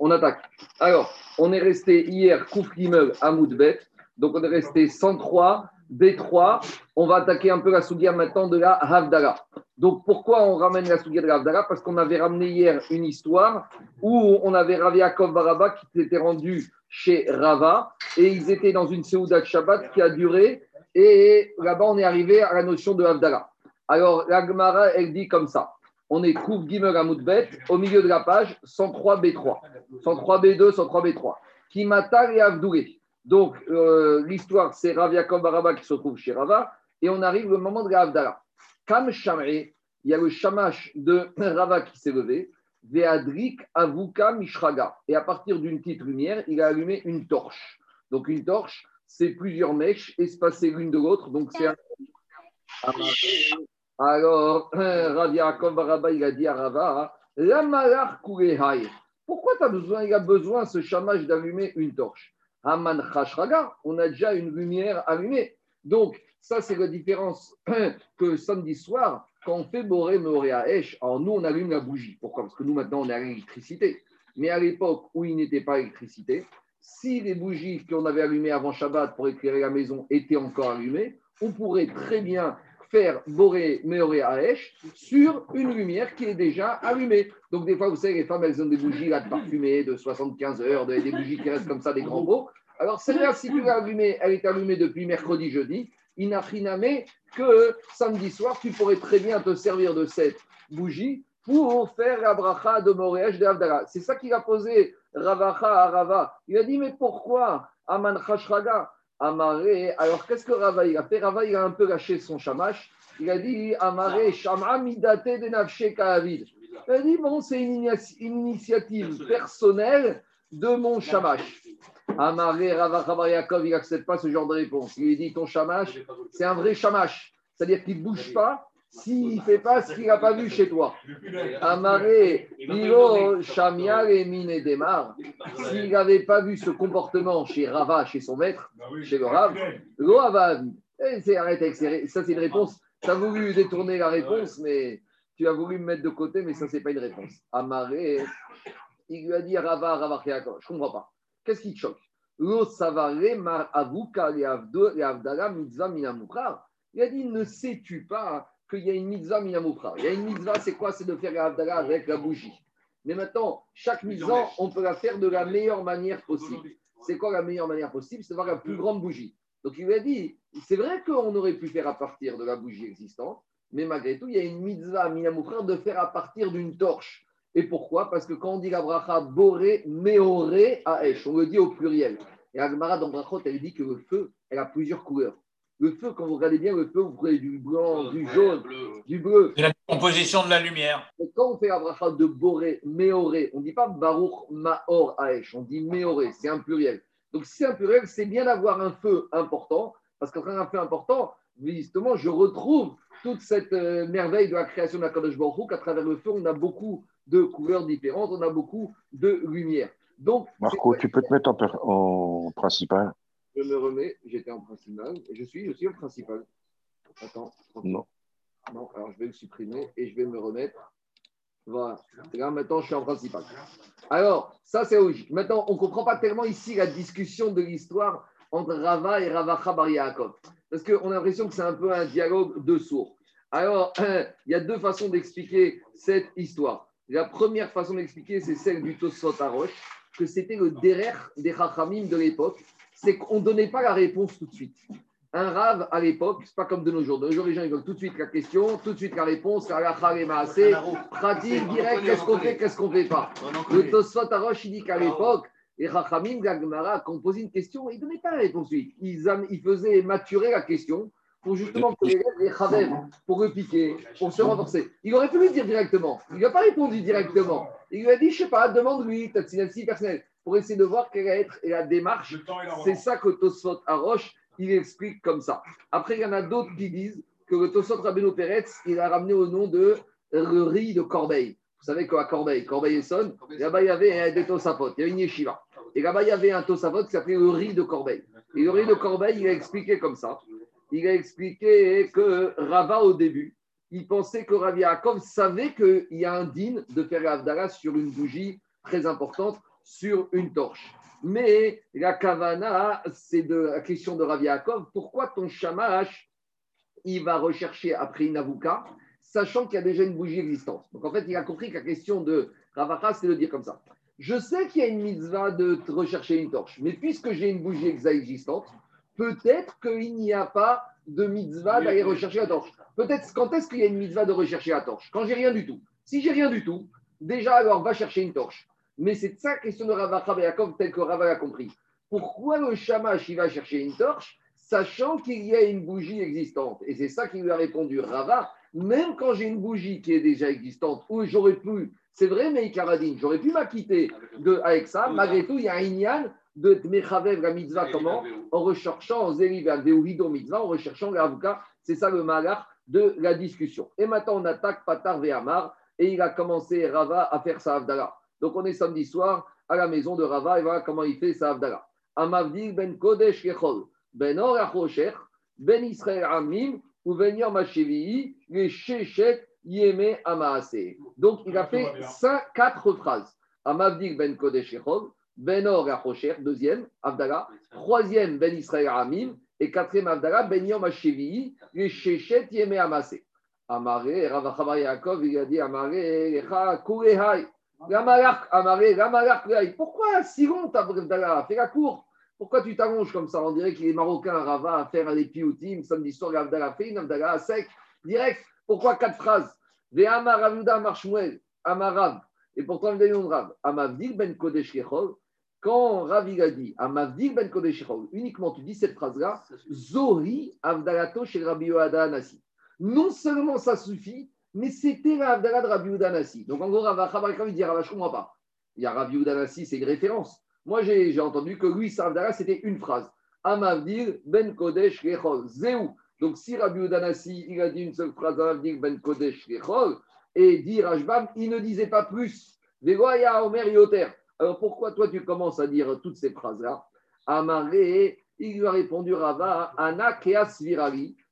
On attaque. Alors, on est resté hier, Kouf Gimel, Amoudbet. Donc, on est resté 103, B3. On va attaquer un peu la Sougia maintenant de la Havdala. Donc, pourquoi on ramène la Sougia de la Havdala Parce qu'on avait ramené hier une histoire où on avait Rav Yaakov Baraba qui s'était rendu chez Rava et ils étaient dans une Seouda de Shabbat qui a duré. Et là-bas, on est arrivé à la notion de Havdala. Alors, la Gemara, elle dit comme ça. On est Kouf Gimel Amoudbet, au milieu de la page, 103 B3. 103 B2, 103 B3. Kimata et. Donc, euh, l'histoire, c'est Rav Yaakov Baraba qui se trouve chez Rava, et on arrive au moment de la Havdala. Kam il y a le shamash de Rava qui s'est levé, Veadrik Avuka Mishraga. Et à partir d'une petite lumière, il a allumé une torche. Donc, une torche, c'est plusieurs mèches espacées l'une de l'autre. Donc, c'est un. Alors, Rav Yaakov Baraba, il a dit à Rava, La malach Pourquoi tu besoin, il a besoin, ce shamash, d'allumer une torche? Haman Chashraga, on a déjà une lumière allumée. Donc, ça, c'est la différence que samedi soir, quand on fait Boré Moré à Esh, alors nous, on allume la bougie. Pourquoi? Parce que nous, maintenant, on a l'électricité. Mais à l'époque où il n'était pas électricité, si les bougies qu'on avait allumées avant Shabbat pour éclairer la maison étaient encore allumées, on pourrait très bien faire Boré Meoré Aesh sur une lumière qui est déjà allumée. Donc, des fois, vous savez, les femmes, elles ont des bougies là, de parfumées de 75 heures, des bougies qui restent comme ça, des grands pots. Alors, celle-là, si tu l'as allumée, elle est allumée depuis mercredi, jeudi. Inafriname que samedi soir, tu pourrais très bien te servir de cette bougie pour faire la bracha de Moréach de. C'est ça qu'il a posé Ravacha à Rava. Il a dit, mais pourquoi Aman Chashraga Amaré. Alors, qu'est-ce que Rava il a fait? Rava, il a un peu lâché son chamash. Il a dit Amaré, Shama midate de nafshe Il a dit bon, c'est une, initiative personnelle de mon chamash. Amaré, Rava Yaakov, il n'accepte pas ce genre de réponse. Il lui dit ton chamash, c'est un vrai chamash. C'est-à-dire qu'il ne bouge pas s'il ne fait pas ce qu'il n'a pas vu chez toi. Amaré, Milo, Shamial et Mine Demar, s'il n'avait pas vu ce comportement chez Rava, chez son maître, chez le Rav, Lo c'est arrête ça c'est une réponse. Tu as voulu détourner la réponse, mais tu as voulu me mettre de côté, mais ça c'est pas une réponse. Amaré, il lui a dit Rava, Rava, je ne comprends pas. Qu'est-ce qui te choque? Il a dit Ne sais-tu pas qu'il y a une mitzvah minamoukra. Il y a une mitzvah, c'est quoi? C'est de faire la avec la bougie. Mais maintenant, chaque mitzvah, on peut la faire de la meilleure manière possible. C'est quoi la meilleure manière possible? C'est de la plus grande bougie. Donc il lui a dit, c'est vrai qu'on aurait pu faire à partir de la bougie existante, mais malgré tout, il y a une mitzvah minamoukra de faire à partir d'une torche. Et pourquoi? Parce que quand on dit la bracha boré, meoré, aesh, on le dit au pluriel. Et Agmara dans Brachot, elle dit que le feu, elle a plusieurs couleurs. Le feu, quand vous regardez bien, le feu, vous voyez du blanc, du jaune, du bleu. C'est la composition de la lumière. Et quand on fait la bracha de Boré, Méoré, on ne dit pas Baruch Maor Aesh, on dit Méoré, c'est un pluriel. Donc si c'est un pluriel, c'est bien d'avoir un feu important, parce qu'en un feu important, justement, je retrouve toute cette euh, merveille de la création de la Kadosh Baruch qu'à travers le feu, on a beaucoup de couleurs différentes, on a beaucoup de lumière. Donc, Marco, tu peux te mettre en principal je me remets, j'étais en principal, je suis, suis en principal. Attends, non. Non, alors je vais le supprimer et je vais me remettre. Voilà. Là, maintenant, je suis en principal. Alors, ça, c'est logique. Maintenant, on ne comprend pas tellement ici la discussion de l'histoire entre Rava et Ravacha Bar Yaakov. Parce qu'on a l'impression que c'est un peu un dialogue de sourds. Alors, il y a deux façons d'expliquer cette histoire. La première façon d'expliquer, c'est celle du Tosot Arosh, que c'était le derrière des Chachamim de l'époque, c'est qu'on ne donnait pas la réponse tout de suite. Un rave à l'époque, c'est pas comme de nos jours. De nos jours, les gens ils veulent tout de suite la question, tout de suite la réponse, la assez pratique, direct, qu'est-ce qu'on fait, qu'est-ce qu'on ne fait pas. Le Tosfot Arosh, il dit qu'à l'époque, les Rachamim, Gagmara, quand on posait une question, ils ne donnaient pas la réponse tout Ils, ils faisaient maturer la question pour justement que les les pour repiquer, pour se renforcer. Il aurait pu lui dire directement. Il n'a pas répondu directement. Il lui a dit, je ne sais pas, demande-lui, ta personnelle pour essayer de voir quelle va être la démarche. C'est ça que Tosfot Aroche, il explique comme ça. Après, il y en a d'autres qui disent que le Tosfot Rabbeinu Peretz, il a ramené au nom de riz de Corbeil. Vous savez qu'à Corbeil, Corbeil-Essonne, là-bas, il y avait des Tosafot, il y avait une yeshiva. Et là-bas, il y avait un Tosafot qui s'appelait le riz de Corbeil. Et le riz de Corbeil, il a expliqué comme ça. Il a expliqué que Rava, au début, il pensait que Rav Yaakov savait qu'il y a un din de faire l'Avdala sur une bougie très importante sur une torche. Mais la kavana, c'est de la question de Rav Yaakov. Pourquoi ton shamash, il va rechercher après une avouka, sachant qu'il y a déjà une bougie existante? Donc en fait, il a compris que la question de Ravacha, c'est de dire comme ça. Je sais qu'il y a une mitzvah de rechercher une torche, mais puisque j'ai une bougie existante, peut-être qu'il n'y a pas de mitzvah d'aller rechercher la torche. Peut-être quand est-ce qu'il y a une mitzvah de rechercher la torche? Quand j'ai rien du tout. Si j'ai rien du tout, déjà alors va chercher une torche. Mais c'est ça la question de Ravacha Yaakov tel que Rava a compris. Pourquoi le shamash il va chercher une torche sachant qu'il y a une bougie existante? Et c'est ça qui lui a répondu Rava. Même quand j'ai une bougie qui est déjà existante, où j'aurais pu, c'est vrai, mais Ikaradine, j'aurais pu m'acquitter de, avec ça, malgré tout, il y a un inyan de Mechavev la mitzvah, comment? En recherchant, en mitzvah, en recherchant l'avocat. C'est ça le malach de la discussion. Et maintenant, on attaque Patar Vehamar et il a commencé Rava à faire sa Avdala. Donc, on est samedi soir à la maison de Rava et voilà comment il fait sa Avdala. Amavdir ben Kodesh Kechol, ben Or ben Israël Amim, ou ben Yom les Shechet Yeme Amaase. Donc, il a fait cinq, quatre phrases. Amavdir ben Kodesh Kechol, ben Or deuxième, Avdala. Troisième, ben Israël Amim. Et quatrième Avdala, Ben Yom HaShevi'i, les Shechet Yeme Amase. Amare, Ravachamar Yaakov, il a dit Amare, Lecha Kurehai. Gamalak, Amare, Gamalak, Pourquoi si long ta Avdala Fais la cour. Pourquoi tu t'allonges comme ça? On dirait qu'il est marocain, Rava, à faire les pioutim, samedi soir, l'Avdala fait une Avdala sec, direct. Pourquoi quatre phrases? Ve'amar Avuda Marshmuel. Et pourtant, le Rav? Amavdil Ben Kodesh Kechol. Quand Ravi a dit à Mavdir ben Kodesh uniquement tu dis cette phrase-là, Zori Avdalato chez Rabbi Nasi. Non seulement ça suffit, mais c'était la de Rabbi Nasi. Donc en gros, Rav il dit Rav, je ne comprends pas. Il y a Rabbi Nasi, c'est une référence. Moi, j'ai entendu que lui, sa c'était une phrase. Amavdir ben Kodesh Rechol. Zéou. Donc si Rabbi Nasi, il a dit une seule phrase, Amavdir ben Kodesh Rechol, et dit Rajbam, il ne disait pas plus. Vegoya Omer Yoter. Alors pourquoi toi tu commences à dire toutes ces phrases-là? Amaré, il lui a répondu Rava, Ana Keas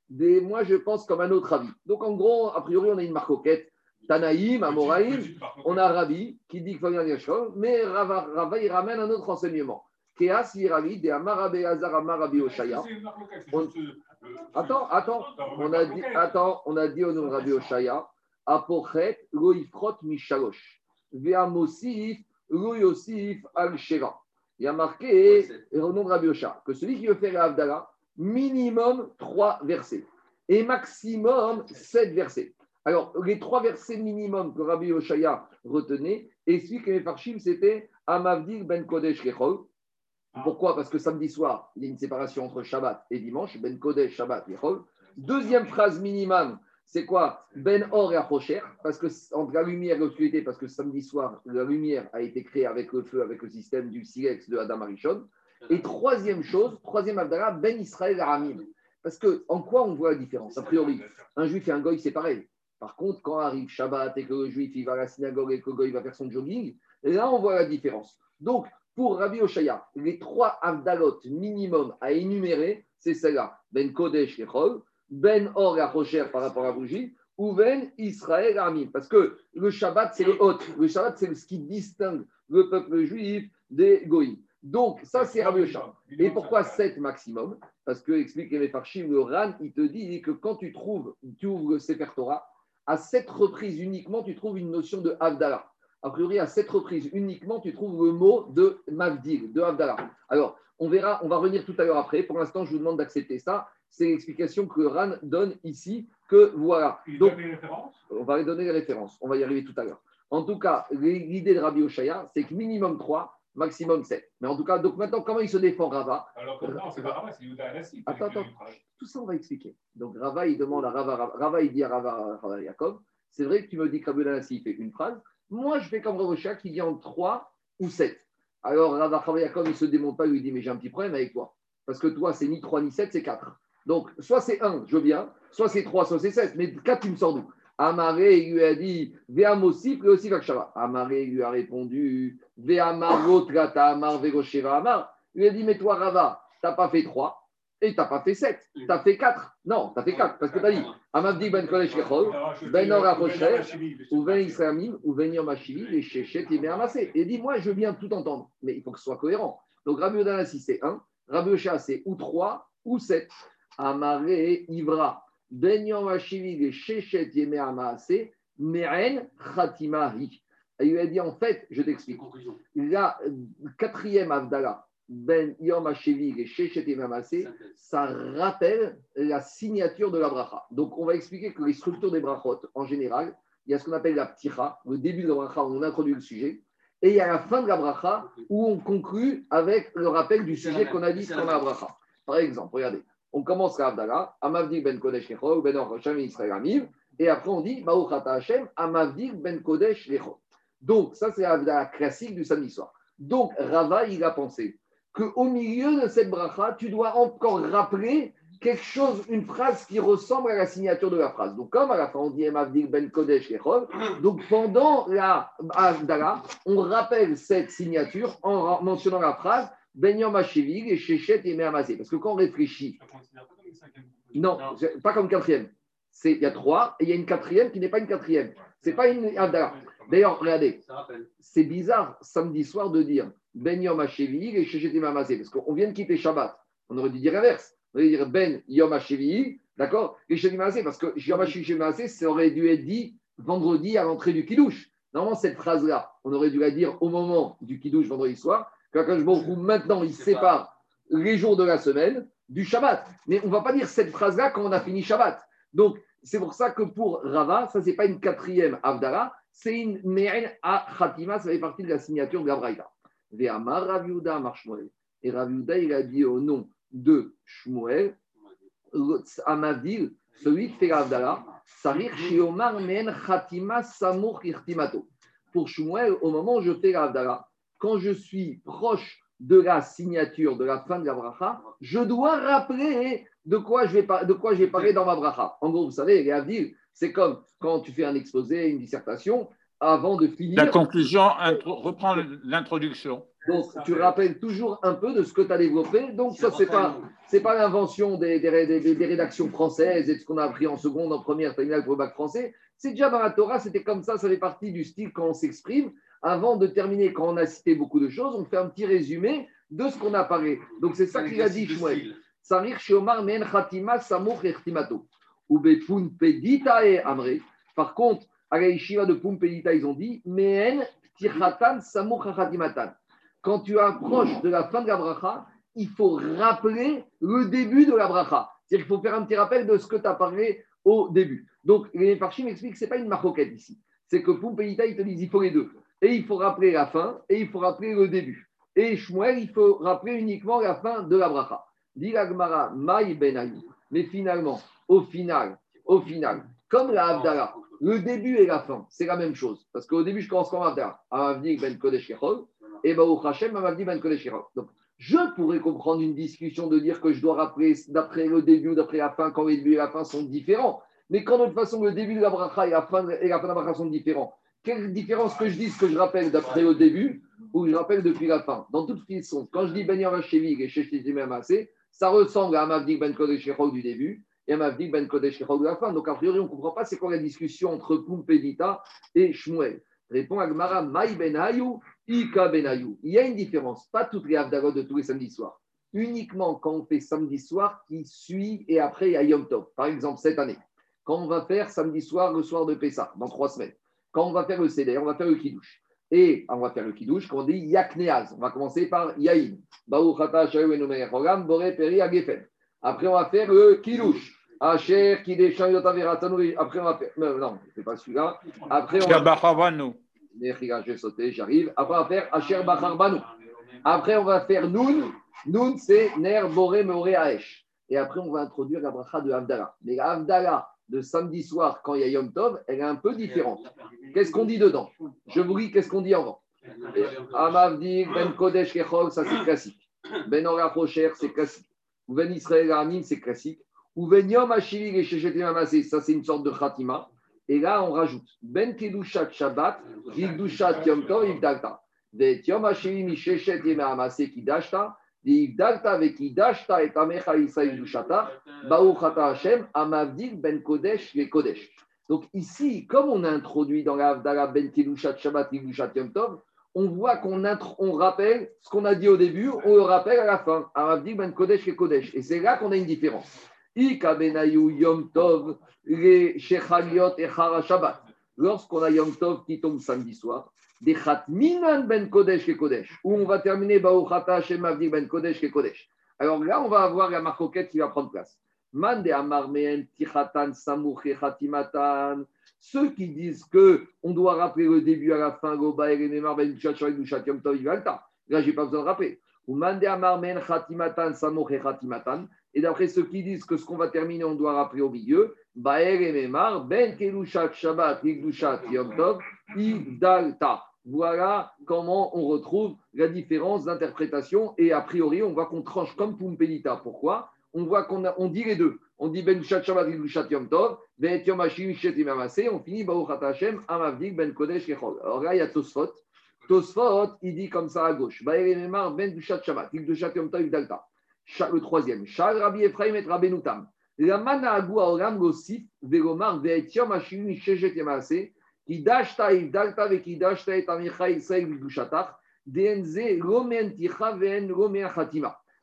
Moi je pense comme un autre avis. Donc en gros, a priori, on a une marcoquette. Tanaïm, Amoraïm, on a Ravi qui dit qu'il faut dire chose, mais Rava, Rava, il ramène un autre enseignement. Keas Virali, de Amarabe Azar Amarabi Oshaya. Attends, attends, on a dit, attends, on a dit au nom de Rabbi Oshaya, Apochet, Loifrot Mishalosh, Veamosif, al-Sheva. Il y a marqué, au nom de Rabbi Osha, que celui qui veut faire l'Avdala, minimum trois versets et maximum sept versets. Alors, les trois versets minimum que Rabbi Oshaya retenait, explique que les Farshim, c'était Amavdir ben Kodesh Kechol. Pourquoi? Parce que samedi soir, il y a une séparation entre Shabbat et dimanche, ben Kodesh, Shabbat, Kechol. Deuxième phrase minimum, c'est quoi? Ben Or et Achocher, parce que entre la lumière et l'obscurité, parce que samedi soir, la lumière a été créée avec le feu, avec le système du silex de Adam Arishon. Et troisième chose, troisième Abdallah, Ben Israël Aramim. Parce que en quoi on voit la différence A priori, un juif et un goy, c'est pareil. Par contre, quand arrive Shabbat et que le juif il va à la synagogue et que le goy va faire son jogging, là on voit la différence. Donc, pour Rabbi Oshaya, les trois Abdalot minimum à énumérer, c'est celle-là Ben Kodesh Chol, ben Or et par rapport à bougie, ou Ben Israël Amim. Parce que le Shabbat, c'est le hôte. Le Shabbat, c'est ce qui distingue le peuple juif des Goïs. Donc, ça, c'est Rabbi Osham. Et pourquoi 7 maximum? Parce que, explique les Farshim, le Ran, il te dit que quand tu trouves, tu ouvres le Sefer Torah, à sept reprises uniquement, tu trouves une notion de Havdalah. A priori, à sept reprises uniquement, tu trouves le mot de Mavdil, de Havdalah. Alors, on verra, on va revenir tout à l'heure après. Pour l'instant, je vous demande d'accepter ça c'est l'explication que Ran donne ici, que voilà. Donc, on va lui donner les références, on va y arriver tout à l'heure. En tout cas, l'idée de Rabbi Oshaya, c'est que minimum 3, maximum 7. Mais en tout cas, donc maintenant, comment il se défend Rava Alors, non, c'est pas Rava, c'est Yuda Anassi. Attends, attends, tout ça, on va expliquer. Donc, Rava, il demande à Rava, Rava, il dit à Rava, Rava c'est vrai que tu me dis que Rabbi Anassi, il fait une phrase. Moi, je fais comme Oshaya qui dit en 3 ou 7. Alors, Rava, Rava Yaakov, il ne se démonte pas, il lui dit, mais j'ai un petit problème avec toi. Parce que toi, c'est ni 3 ni 7, c'est 4. Donc, soit c'est 1, je viens, soit c'est 3, soit c'est 7. Mais 4, tu me sors d'où? Amaré lui a dit Veamosif, et aussi Vakshava. Amaré lui a répondu Veamarot Amar Vegosheva Amar. Il lui a dit Mais toi, Rava, tu n'as pas fait 3, Et tu n'as pas fait 7, tu as fait 4. Non, tu as fait 4, parce que tu as dit Amavdi ben Kodesh Kechol, ben Ora Rocher, ou ben Israël, ou ben Yom les Shechet, et Amassé. Et dis, moi, je bien tout entendre, mais il faut que ce soit cohérent. Donc Rabbi Odan c'est 1, Rabbi Ocha, c'est ou 3 ou 7. Amaré Ivra, ben Yom Hashivi, les Shechet, et Amassé, Meren Khatimahi. Il lui a dit, en fait, je t'explique. La quatrième Avdala, ben Yom HaShevig et Shechet Mamase, ça rappelle la signature de la bracha. Donc, on va expliquer que les structures des brachot, en général, il y a ce qu'on appelle la pticha, le début de la bracha où on introduit le sujet, et il y a la fin de la bracha où on conclut avec le rappel du sujet qu'on a dit dans la bracha. Par exemple, regardez, on commence la Abdallah, Amavdik ben Kodesh Lechol, ben Or Hashem Israël Amiv, et après on dit Ma'uchata Hashem, Amavdik ben Kodesh Lechol. Donc, ça c'est la classique du samedi soir. Donc, Rava, il a pensé qu'au milieu de cette bracha, tu dois encore rappeler quelque chose, une phrase qui ressemble à la signature de la phrase. Donc, comme à la fin, on dit Emavdik ben Kodesh donc pendant la Avdala, on rappelle cette signature en mentionnant la phrase Ben Yom et Shechet et Parce que quand on réfléchit. Non, pas comme quatrième. Il y a trois et il y a une quatrième qui n'est pas une quatrième. C'est pas une Avdala. D'ailleurs, regardez, c'est bizarre samedi soir de dire Ben Yom HaShevi et Shechet parce qu'on vient de quitter Shabbat. On aurait dû dire inverse. On aurait dû dire Ben Yom HaShevi, d'accord Et Shechet parce que Yom HaShevi ça aurait dû être dit vendredi à l'entrée du Kiddush. Normalement, cette phrase-là, on aurait dû la dire au moment du Kiddush vendredi soir. Quand je maintenant, il sépare les jours de la semaine du Shabbat. Mais on ne va pas dire cette phrase-là quand on a fini Shabbat. Donc, c'est pour ça que pour Rava, ça, ce n'est pas une quatrième Avdara, c'est une Me'en à Khatima, ça fait partie de la signature de la Braïta. Et Raviuda, il a dit au nom de Shmuel, Amadil, celui qui fait l'Avdala, Sarir Shiomar Me'en Khatima Samour Irtimato. Pour Shmuel, au moment où je fais l'Avdala, quand je suis proche de la signature de la fin de la bracha, je dois rappeler de quoi je vais, de quoi je vais parler dans ma bracha. En gros, vous savez, les Avdil, c'est comme quand tu fais un exposé, une dissertation, avant de finir. La conclusion reprend l'introduction. Donc, tu rappelles toujours un peu de ce que tu as développé. Donc, ça, ce n'est pas, pas l'invention des, des, rédactions françaises et de ce qu'on a appris en seconde, en première, terminale pour le bac français. C'est déjà dans la Torah, c'était comme ça, ça fait partie du style quand on s'exprime. Avant de terminer, quand on a cité beaucoup de choses, on fait un petit résumé de ce qu'on a parlé. Donc, c'est ça qu'il a dit, Shmuel. Sarir Shiomar Men Khatima Samour Ertimato. Par contre, à la yeshiva de Pumpedita, ils ont dit Mehen Tirhatan Quand tu approches de la fin de la bracha, il faut rappeler le début de la bracha. C'est-à-dire qu'il faut faire un petit rappel de ce que tu as parlé au début. Donc, les Farshim m'expliquent que ce n'est pas une maroquette ici. C'est que Pumpedita, ils te disent il faut les deux. Et il faut rappeler la fin et il faut rappeler le début. Et Shmuel, il faut rappeler uniquement la fin de la bracha. Dit Gmara, Maï Ben Mais finalement, au final, au final, comme la Abdallah, le début et la fin, c'est la même chose. Parce qu'au début, je commence comme Abdallah, Amavdi Ben Kodesh et Baruch Hashem, Amavdi Ben Kodesh Donc, je pourrais comprendre une discussion de dire que je dois rappeler d'après le début ou d'après la fin, quand le début et la fin sont différents. Mais quand de toute façon, le début de la bracha et la fin, et la fin de la bracha sont différents, quelle différence que je dise que je rappelle d'après le début ou que je rappelle depuis la fin? Dans toute façon, quand je dis Ben Yavashevig et Sheshtim ça ressemble à Amavdi Ben Kodesh du début et Mavdik Ben Kodesh de la fin. Donc, a priori, on ne comprend pas c'est quoi la discussion entre Pumpedita et Shmuel. Répond Agmara, Maï Ben Ika Ben Il y a une différence, pas toutes les Avdalot de tous les samedis soirs. Uniquement quand on fait samedi soir qui suit et après il y a Yom Tov. Par exemple, cette année, quand on va faire samedi soir, le soir de Pessah, dans trois semaines, quand on va faire le Seder, on va faire le Kiddush. Et on va faire le Kiddush, quand on dit Yakneaz. On va commencer par Yaïn. Après, on va faire le Kiddush. Asher qui déchante Après, on va faire. Non, c'est pas celui-là. Après, on va. Je vais sauter, j'arrive. Après, on va faire Asher Bacharbanu. Après, on va faire Noun. Noun, c'est Ner Boré Meore Aesh. Et après, on va introduire la bracha de Avdallah. Mais la Avdallah de samedi soir, quand il y a Yom Tov, elle est un peu différente. Qu'est-ce qu'on dit dedans Je vous lis qu'est-ce qu'on dit avant. Amavdi, Ben Kodesh Kechol, ça c'est classique. Ben Ora c'est classique. Ben Israël Amin, c'est classique. Ou Yom et ça c'est une sorte de khatima. Et là, on rajoute Ben Kedushat Shabbat, Kedushat Yom Tov, Ivdalta. De Yom Hashiri Mishechet Yemamase Kidashta, Ben Kodesh les Kodesh. Donc ici, comme on a introduit dans la Havdalah Ben Kedushat Shabbat Kedushat Yom Tov, on voit qu'on on rappelle ce qu'on a dit au début, on le rappelle à la fin. Amavdil Ben Kodesh et Kodesh. Et c'est là qu'on a une différence. Ika Benayu Yom Tov, les Shechaliot et Chara Shabbat. Lorsqu'on a Yom Tov qui tombe samedi soir, des Chatminan Ben Kodesh et Kodesh, où on va terminer Baruchata Hashem Avdi Ben Kodesh et Kodesh. Alors là, on va avoir la marcoquette qui va prendre place. Man de Amar Tichatan Samuch et Chatimatan. Ceux qui disent que on doit rappeler le début à la fin, Goba et Nemar Ben Dushat Shabbat Dushat Yom Tov Ivalta. Là, j'ai pas besoin de rappeler. Ou Man de Amar Samuch et Chatimatan. Et d'après ceux qui disent que ce qu'on va terminer, on doit rappeler au milieu, Baer et Memar, Ben Kelushat Shabbat, Igdushat Yom Tov, Igdalta. Voilà comment on retrouve la différence d'interprétation. Et a priori, on voit qu'on tranche comme Pumpelita. Pourquoi? On voit qu'on on dit les deux. On dit Ben Shabbat, Yom Tov, Ben Yom Hashim. On finit Baruch Hashem, Amavdik, Ben Kodesh, Kechol. Alors là, il y a Tosfot. Tosfot, il dit comme ça à gauche. Ben Shabbat, Yom Tov, Igdalta. Cha- Le troisième. Shal Rabbi Ephraim et Rabbenutam. La mana agou aolam gosif velomar ve'etiom ashinu shejet yamase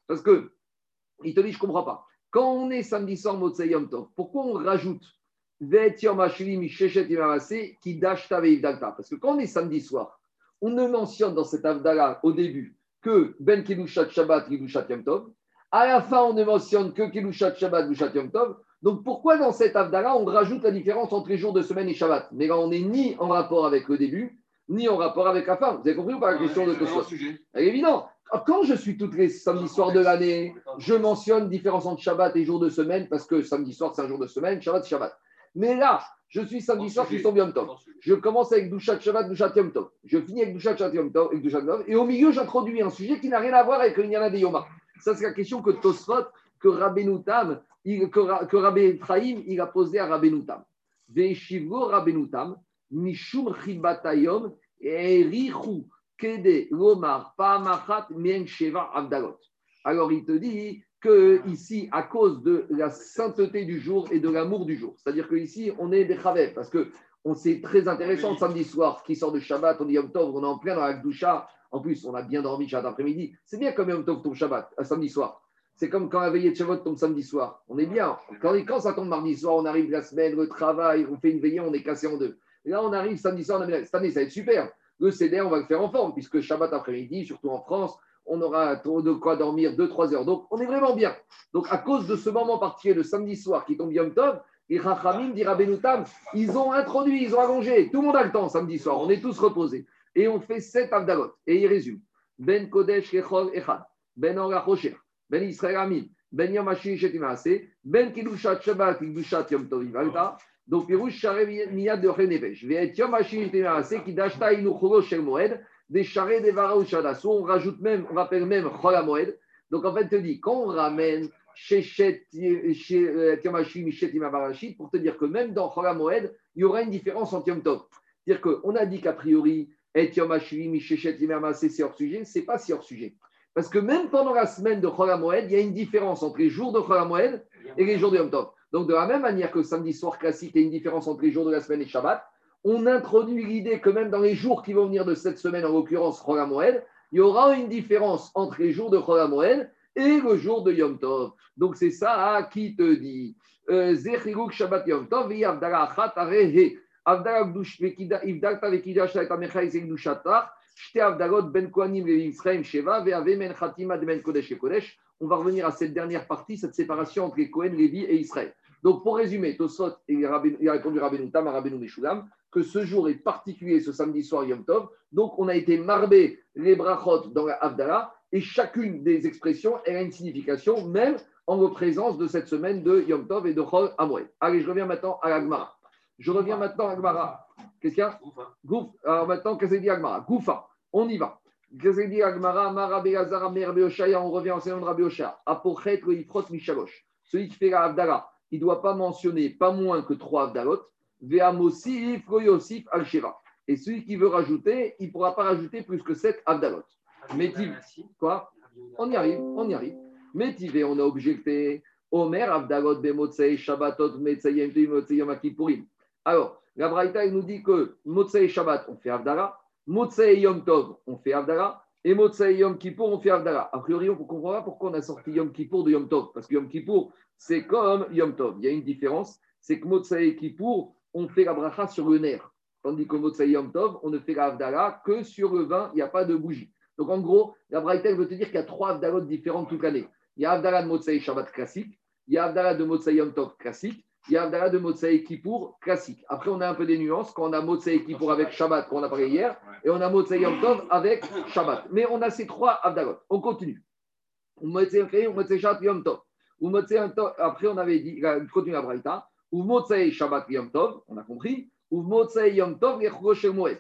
Parce que, il te dit, je ne comprends pas. Quand on est samedi soir Motsei Yom Tov, pourquoi on rajoute Parce que quand on est samedi soir, on ne mentionne dans cet avdala au début que ben kedushat Shabbat, kedushat Yom Tov. À la fin, on ne mentionne que Kilushat Shabbat, Kilushat Yom Tov. Donc pourquoi dans cet Avdala, on rajoute la différence entre les jours de semaine et Shabbat? Mais là, on n'est ni en rapport avec le début, ni en rapport avec la fin. Vous avez compris ou pas la question de Tosfot? sujet. Elle est évident. Quand je suis toutes les samedis soirs de l'année, je mentionne différence entre Shabbat et jour de semaine parce que samedi soir, c'est un jour de semaine, Shabbat, Shabbat. Mais là, je suis samedi soir qui tombe Yom Tov. Je commence avec Douchat Shabbat, Douchat Yom Tov. Je finis avec Douchat Shabbat Yom Tov. Et au milieu, j'introduis un sujet qui n'a rien à voir avec le Nyana de Yoma. Ça, c'est la question que Tosfot, que Rabbeinu Tam, que, Ra- que Rabbi Ephraim, il a posé à Rabbeinu Tam. Ve'eshivgo Rabbeinu Tam, Mishum Chibatayom, Erichu, Kede, Lomar, Pa'amachat, Mien Sheva Avdalot. Alors, il te dit que ici, à cause de la sainteté du jour et de l'amour du jour, c'est-à-dire qu'ici, on est des Chavev, parce que on c'est très intéressant samedi soir, qui sort de Shabbat, on dit Yom Tov, on est en plein dans la Gdusha. En plus, on a bien dormi Shabbat après-midi. C'est bien comme Yom Tov tombe Shabbat, samedi soir. C'est comme quand la veillée de Shabbat tombe samedi soir. On est bien. Quand, ça tombe mardi soir, on arrive la semaine, le travail, on fait une veillée, on est cassé en deux. Et là, on arrive samedi soir, on a- cette année, ça va être super. Le CDR, on va le faire en forme, puisque Shabbat après-midi, surtout en France, on aura de quoi dormir 2-3 heures. Donc, on est vraiment bien. Donc, à cause de ce moment particulier, le samedi soir qui tombe Yom Tov, les Chachamim, dit Rabbeinu Tam, ils ont introduit, ils ont allongé. Tout le monde a le temps samedi soir. On est tous reposés. Et on fait sept Avdalot. Et il résume. Ben Kodesh Kechol Echad. Ben Ora Chosher. Ben Israël Amin. Ben Yom. Ben Kidushat Shabbat Kidushat Yom Tov Ivalta. Donc, Pirouche Share Miyad de Renevesh. Ve'et Yom Hashir Shetimase Kidashta Inu Cholo Shel Moed. Des charrets des vara ou shadasso. On rajoute même, on rappelle même Chol Moed. Donc, en fait, te dit, quand on ramène chez euh, Yom Hashir Mishet Imabarashit, pour te dire que même dans Chol Moed, il y aura une différence entre Yom Tov. C'est-à-dire qu'on a dit qu'a priori, Yom Hashivim, Mishechet, Imamase, c'est hors sujet, c'est pas si hors sujet. Parce que même pendant la semaine de Chol il y a une différence entre les jours de Chol et les jours de Yom Tov. Donc, de la même manière que samedi soir classique, il y a une différence entre les jours de la semaine et Shabbat, on introduit l'idée que même dans les jours qui vont venir de cette semaine, en l'occurrence Chol il y aura une différence entre les jours de Chol et le jour de Yom Tov. Donc, c'est ça qui te dit. Euh, Zechiruk Shabbat Yom Tov, Amecha Isek Ben Ben. On va revenir à cette dernière partie, cette séparation entre les Kohen, Lévi et Israël. Donc, pour résumer, Tosot il a répondu Rabbeinu Tam Rabbeinu Meshulam que ce jour est particulier, ce samedi soir Yom Tov. Donc, on a été marbé les brachot dans la Avdala et chacune des expressions elle a une signification, même en représence de cette semaine de Yom Tov et de Chol Amoued. Allez, je reviens maintenant à l'Agmara. Je reviens maintenant à l'Agmara. Qu'est-ce qu'il y a Gouf. Alors maintenant, qu'est-ce qu'il dit Agmara Goufa. On y va. Qu'est-ce qu'il dit Agmara Marabé Azara Merbe. On revient en séance de Rabbi Oshaya. Apochet Ifrot Mishalosh. Celui qui fait la Avdala, il ne doit pas mentionner pas moins que trois Avdalot. Veamosif Yosif al. Et celui qui veut rajouter, il ne pourra pas rajouter plus que sept Avdalot. Mais dis- Quoi On y arrive, on y arrive. Mais Tivé, on a objecté. Omer, Abdalot, Bemotsei, Shabbatot, Metsayem, Motseyom, Kippourim. Alors, la Braïta, nous dit que Motsei Shabbat, on fait Abdallah. Motsei Yom Tov, on fait Abdallah. Et Motsei Yom Kippour, on fait Abdallah. A priori, on ne comprend pas pourquoi on a sorti Yom Kippour de Yom Tov. Parce que Yom Kippour, c'est comme Yom Tov. Il y a une différence. C'est que Motsei Kippour, on fait la bracha sur le nerf. Tandis que Motsei Yom Tov, on ne fait la que sur le vin, il n'y a pas de bougie. Donc en gros, la Braïta veut te dire qu'il y a trois Abdalot différentes toute l'année. Il y a Abdallah de Motsei Shabbat classique, il y a Abdallah de Motsei Yom Tov classique, il y a Abdallah de Motsei Kippour classique. Après, on a un peu des nuances quand on a Motsei Kippour avec Shabbat, qu'on a parlé hier, et on a Motsei Yom Tov avec Shabbat. Mais on a ces trois Abdalot. On continue. Motsei Motsei Shabbat Yom Tov. Ou Motsei Yom Tov. Après, on avait dit, on continue la Braïta. Ou Motsei Shabbat Yom Tov, on a compris. Ou Motsei Yom Tov Yechrosh Moed.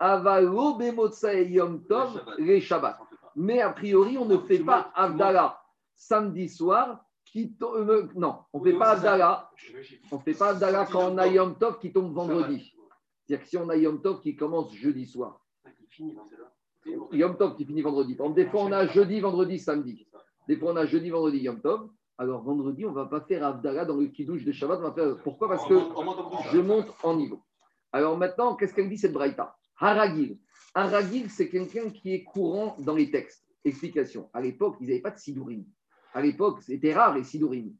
Avalo be Motsei Yom Tov les Shabbat. Mais a priori, on ne fait pas Abdallah samedi soir qui tombe. euh, Non, on ne fait pas Abdallah. On ne fait pas Abdallah quand on a Yom Tov qui tombe vendredi. C'est-à-dire que si on a Yom Tov qui commence jeudi soir, Yom Tov qui finit vendredi. Des fois, on a jeudi, vendredi, samedi. Des fois, on a jeudi, vendredi, Yom Tov. Alors, vendredi, on ne va pas faire Abdallah dans le kidouche de Shabbat. On va faire... Pourquoi? Parce que je monte en niveau. Alors maintenant, qu'est-ce qu'elle dit cette braïta? Haragil. Haragil, c'est quelqu'un qui est courant dans les textes. Explication. À l'époque, ils n'avaient pas de sidourim. À l'époque, c'était rare les sidourim.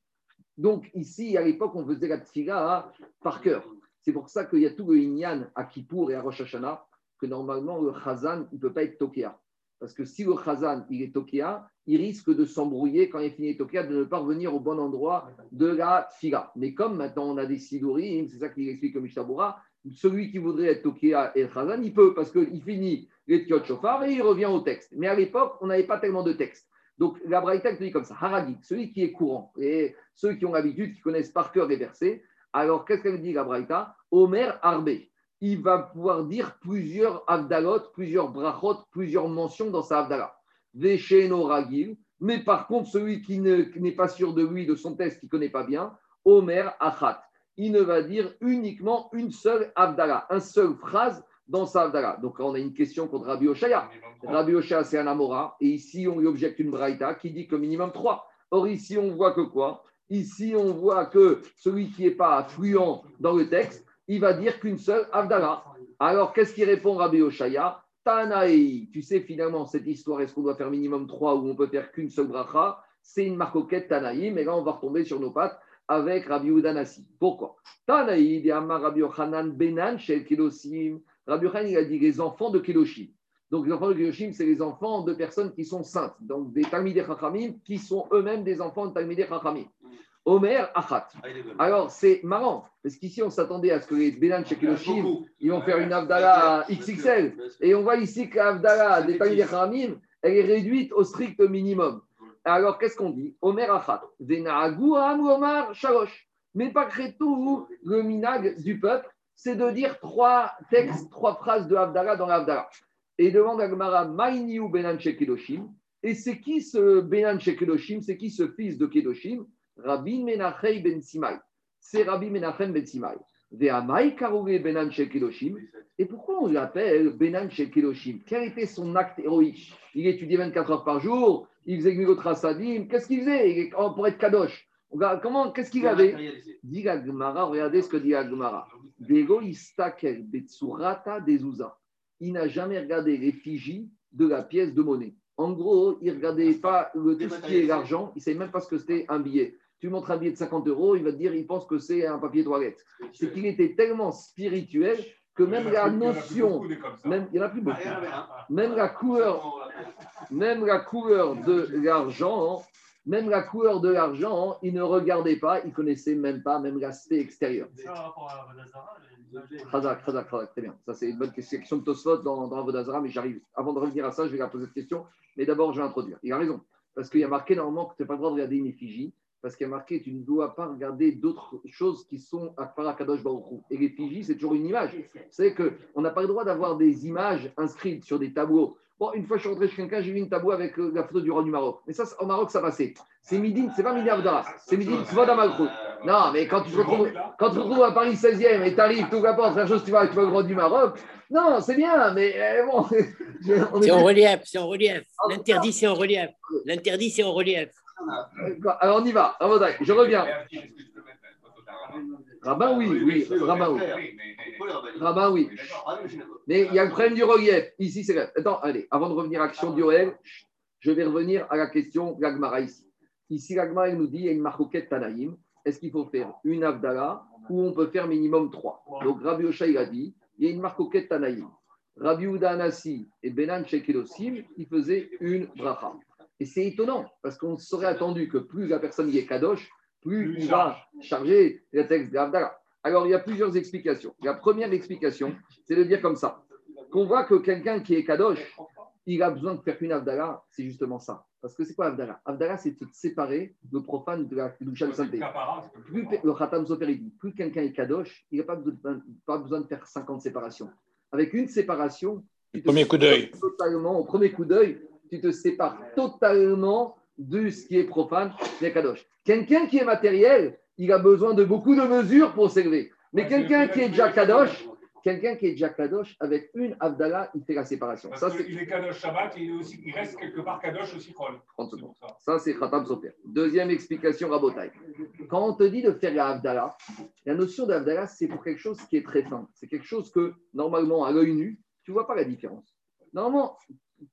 Donc ici, à l'époque, on faisait la tfila par cœur. C'est pour ça qu'il y a tout le Inyan à Kippour et à Rosh Hashanah, que normalement, le Chazan, il ne peut pas être Tokéa. Parce que si le Chazan, il est Tokéa, il risque de s'embrouiller quand il finit Tokéa, de ne pas revenir au bon endroit de la tfila. Mais comme maintenant on a des sidourim, c'est ça qu'il explique comme Mishabura, celui qui voudrait être Tokéa et Chazan, il peut, parce qu'il finit les Shofar et il revient au texte. Mais à l'époque, on n'avait pas tellement de texte. Donc la Braïta te dit comme ça, Haragi, celui qui est courant, et ceux qui ont l'habitude, qui connaissent par cœur les versets, alors qu'est-ce qu'elle dit la Braïta? Omer Arbe. Il va pouvoir dire plusieurs Abdalot, plusieurs brachot, plusieurs mentions dans sa Ragil, mais par contre, celui qui ne- qui n'est pas sûr de lui, de son test, qui ne connaît pas bien, Omer Achat. Il ne va dire uniquement une seule Abdallah, une seule phrase dans sa Abdallah. Donc on a une question contre Rabbi Oshaya. Rabbi Oshaya, c'est un Amora. Et ici, on lui objecte une Braïta qui dit que minimum 3. Or, ici, on voit que quoi? Ici, on voit que celui qui n'est pas affluent dans le texte, il va dire qu'une seule Abdallah. Alors, qu'est-ce qui répond Rabbi Oshaya? Tanaï. Tu sais, finalement, cette histoire, est-ce qu'on doit faire minimum 3 ou on peut faire qu'une seule bracha? C'est une marcoquette Tanaï. Mais là, on va retomber sur nos pattes avec Rabbi Udanasi. Pourquoi? Tanaï, Rabbi Yochanan Benan, Shel Kedosim. Rabbi Yochanan, il a dit les enfants de Kedoshim. Donc, les enfants de Kedoshim, c'est les enfants de personnes qui sont saintes, donc des Talmidei Chachamim, qui sont eux-mêmes des enfants de Talmidei Chachamim. Omer Achat. Alors, c'est marrant, parce qu'ici, on s'attendait à ce que les Benan chez Kedoshim, ils vont faire une Abdallah XXL. Et on voit ici que l'Abdallah des Talmidei Chachamim, elle est réduite au strict minimum. Alors, qu'est-ce qu'on dit? Omer Achat. Venahagu Am Omar Shalosh. Mais pas tout, le minag du peuple, c'est de dire trois textes, trois phrases de Abdallah dans l'Abdallah. Et demande à Gemara, Benan chez Kedoshim. Et c'est qui ce Benan chez Kedoshim C'est qui ce fils de Kedoshim? Rabbi Menachem Ben Simai. C'est Rabbi Menachem Ben Simai. Benan chez Kedoshim. Et pourquoi on l'appelle Benan chez Kedoshim Quel était son acte héroïque? Il étudiait 24 heures par jour, il faisait Gmilot Rasadim. Qu'est-ce qu'il faisait? Pour être Kadosh. Comment, qu'est-ce qu'il avait Dit la Gemara, regardez ce que dit la Gemara. Dego istakel betsurata dezuza. Il n'a jamais regardé l'effigie de la pièce de monnaie. En gros, il ne regardait pas le, tout ce qui est l'argent, il ne savait même pas ce que c'était un billet. Tu montres un billet de 50 euros, il va te dire, il pense que c'est un papier toilette. C'est qu'il était tellement spirituel que même la notion, même, il n'y en a plus beaucoup, même la couleur, même la couleur de l'argent, même la couleur de l'argent, il ne regardait pas, il connaissait même pas, même l'aspect extérieur. Khazak, Khazak, Khazak, très bien. Ça, c'est une bonne question de Tosfot dans, dans Avodazara, mais j'arrive. Avant de revenir à ça, je vais la poser cette question. Mais d'abord, je vais introduire. Il a raison. Parce qu'il y a marqué normalement que tu n'as pas le droit de regarder une effigie. Parce qu'il y a marqué tu ne dois pas regarder d'autres choses qui sont à Parakadosh Baruch Et l'effigie, c'est toujours une image. C'est qu'on n'a pas le droit d'avoir des images inscrites sur des tableaux. Bon, une fois, je suis rentré chez quelqu'un, j'ai vu une tableau avec euh, la photo du roi du Maroc. Mais ça, au Maroc, ça passait. C'est Midin, c'est pas Midi Abdallah, c'est Midin Tvod Amalchut. Non, mais quand tu te retrouves, quand tu te retrouves à Paris 16e et tu arrives, tu ouvres la chose, tu vois, tu vois le roi du Maroc. Non, c'est bien, mais euh, bon, On C'est est- en relief, c'est en relief. Ah, L'interdit, c'est en relief. L'interdit, c'est en relief. Alors on y va. Rabotai, Je reviens. Rabbin, oui, oui. Rabbin, oui. Rabbin, oui. Mais il y a le problème du relief. Ici, c'est. Attends, allez, avant de revenir à l'action du je vais revenir à la question de l'Agmara ici. Ici, l'Agmara, elle nous dit il y a une marcoquette Tanaïm. Est-ce qu'il faut faire une Avdala ou on peut faire minimum trois Donc, Rabbi Osha, il a dit il y a une marcoquette Tanaïm. Rabbi Anassi et Benan Shekelosim, ils faisaient une bracha. Et c'est étonnant, parce qu'on serait attendu que plus la personne y est kadosh, plus il va charger le texte de l'Avdala. Alors, il y a plusieurs explications. La première explication, c'est de dire comme ça qu'on voit que quelqu'un qui est kadosh, il a besoin de faire une Avdala, c'est justement ça. Parce que c'est quoi Avdala Avdala, c'est de séparer le profane de la Kedusha de sainteté. Plus le Khatam Sofer, il dit, plus quelqu'un est kadosh, il n'a pas, besoin- pas besoin de faire 50 séparations. Avec une séparation, tu te Premier coup d'œil. totalement, au premier coup d'œil, tu te sépares totalement de ce qui est profane, des kadosh. Quelqu'un qui est matériel, il a besoin de beaucoup de mesures pour s'élever. Mais Ouais, quelqu'un c'est- qui est déjà kadosh, quelqu'un qui est déjà kadosh, avec une Avdala, il fait la séparation. Ça, c'est qu'il est Kadosh Shabbat et il, est aussi, il reste quelque part Kadosh aussi Chol. 30 C'est secondes. pour ça. Ça, c'est Khatam Sofer. Deuxième explication, Rabotai. Quand on te dit de faire la Havdalah, la notion d'Havdalah, c'est pour quelque chose qui est très fin. C'est quelque chose que, normalement, à l'œil nu, tu ne vois pas la différence. Normalement,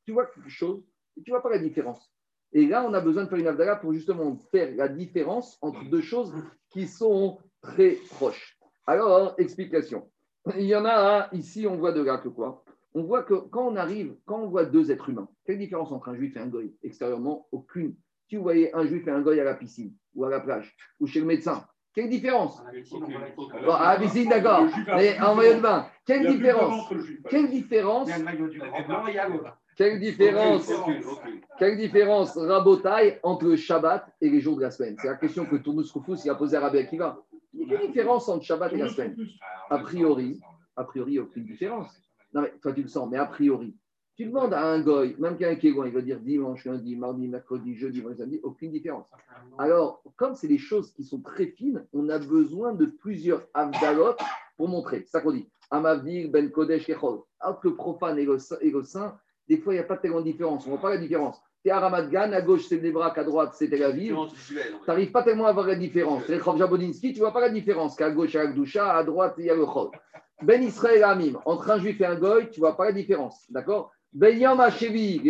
tu vois quelque chose et tu ne vois pas la différence. Et là, on a besoin de faire une Havdalah pour justement faire la différence entre deux choses qui sont très proches. Alors, explication. Il y en a un, ici, on voit de là que quoi? On voit que quand on arrive, quand on voit deux êtres humains, quelle différence entre un juif et un goy? Extérieurement, aucune. Si vous voyez un juif et un goy à la piscine, ou à la plage, ou chez le médecin, quelle différence? À la piscine, d'accord, mais en maillot de bain, quelle différence? Quelle différence Quelle différence Quelle différence rabotaille entre le Shabbat et les jours de la semaine? C'est la question que Tournus Rufus a posée à Rabbi Akiva. Quelle différence entre Shabbat et la semaine A priori, a priori, aucune différence. Non, mais toi, tu le sens, mais a priori, tu demandes à un goy, même quelqu'un qui est loin, il va dire dimanche, lundi, mardi, mercredi, jeudi, vendredi, samedi, aucune différence. Alors, comme c'est des choses qui sont très fines, on a besoin de plusieurs avdalot pour montrer. C'est ça qu'on dit. Amavdil, Ben Kodesh, Echol. Entre le profane et le, saint- et le saint, des fois, il n'y a pas tellement de différence. On ne voit pas la différence. Tu es à Ramat Gan, à gauche, c'est Nebrak, à droite, c'est Tel Aviv. Tu n'arrives pas tellement à voir la différence. Les Rov Jabodinsky, tu ne vois pas la différence. Qu'à gauche, il y a Gdusha, à droite, il y a le Chol. Ben Israël Amim, entre un juif et un goy, tu ne vois pas la différence. D'accord? Ben Yom HaShevi,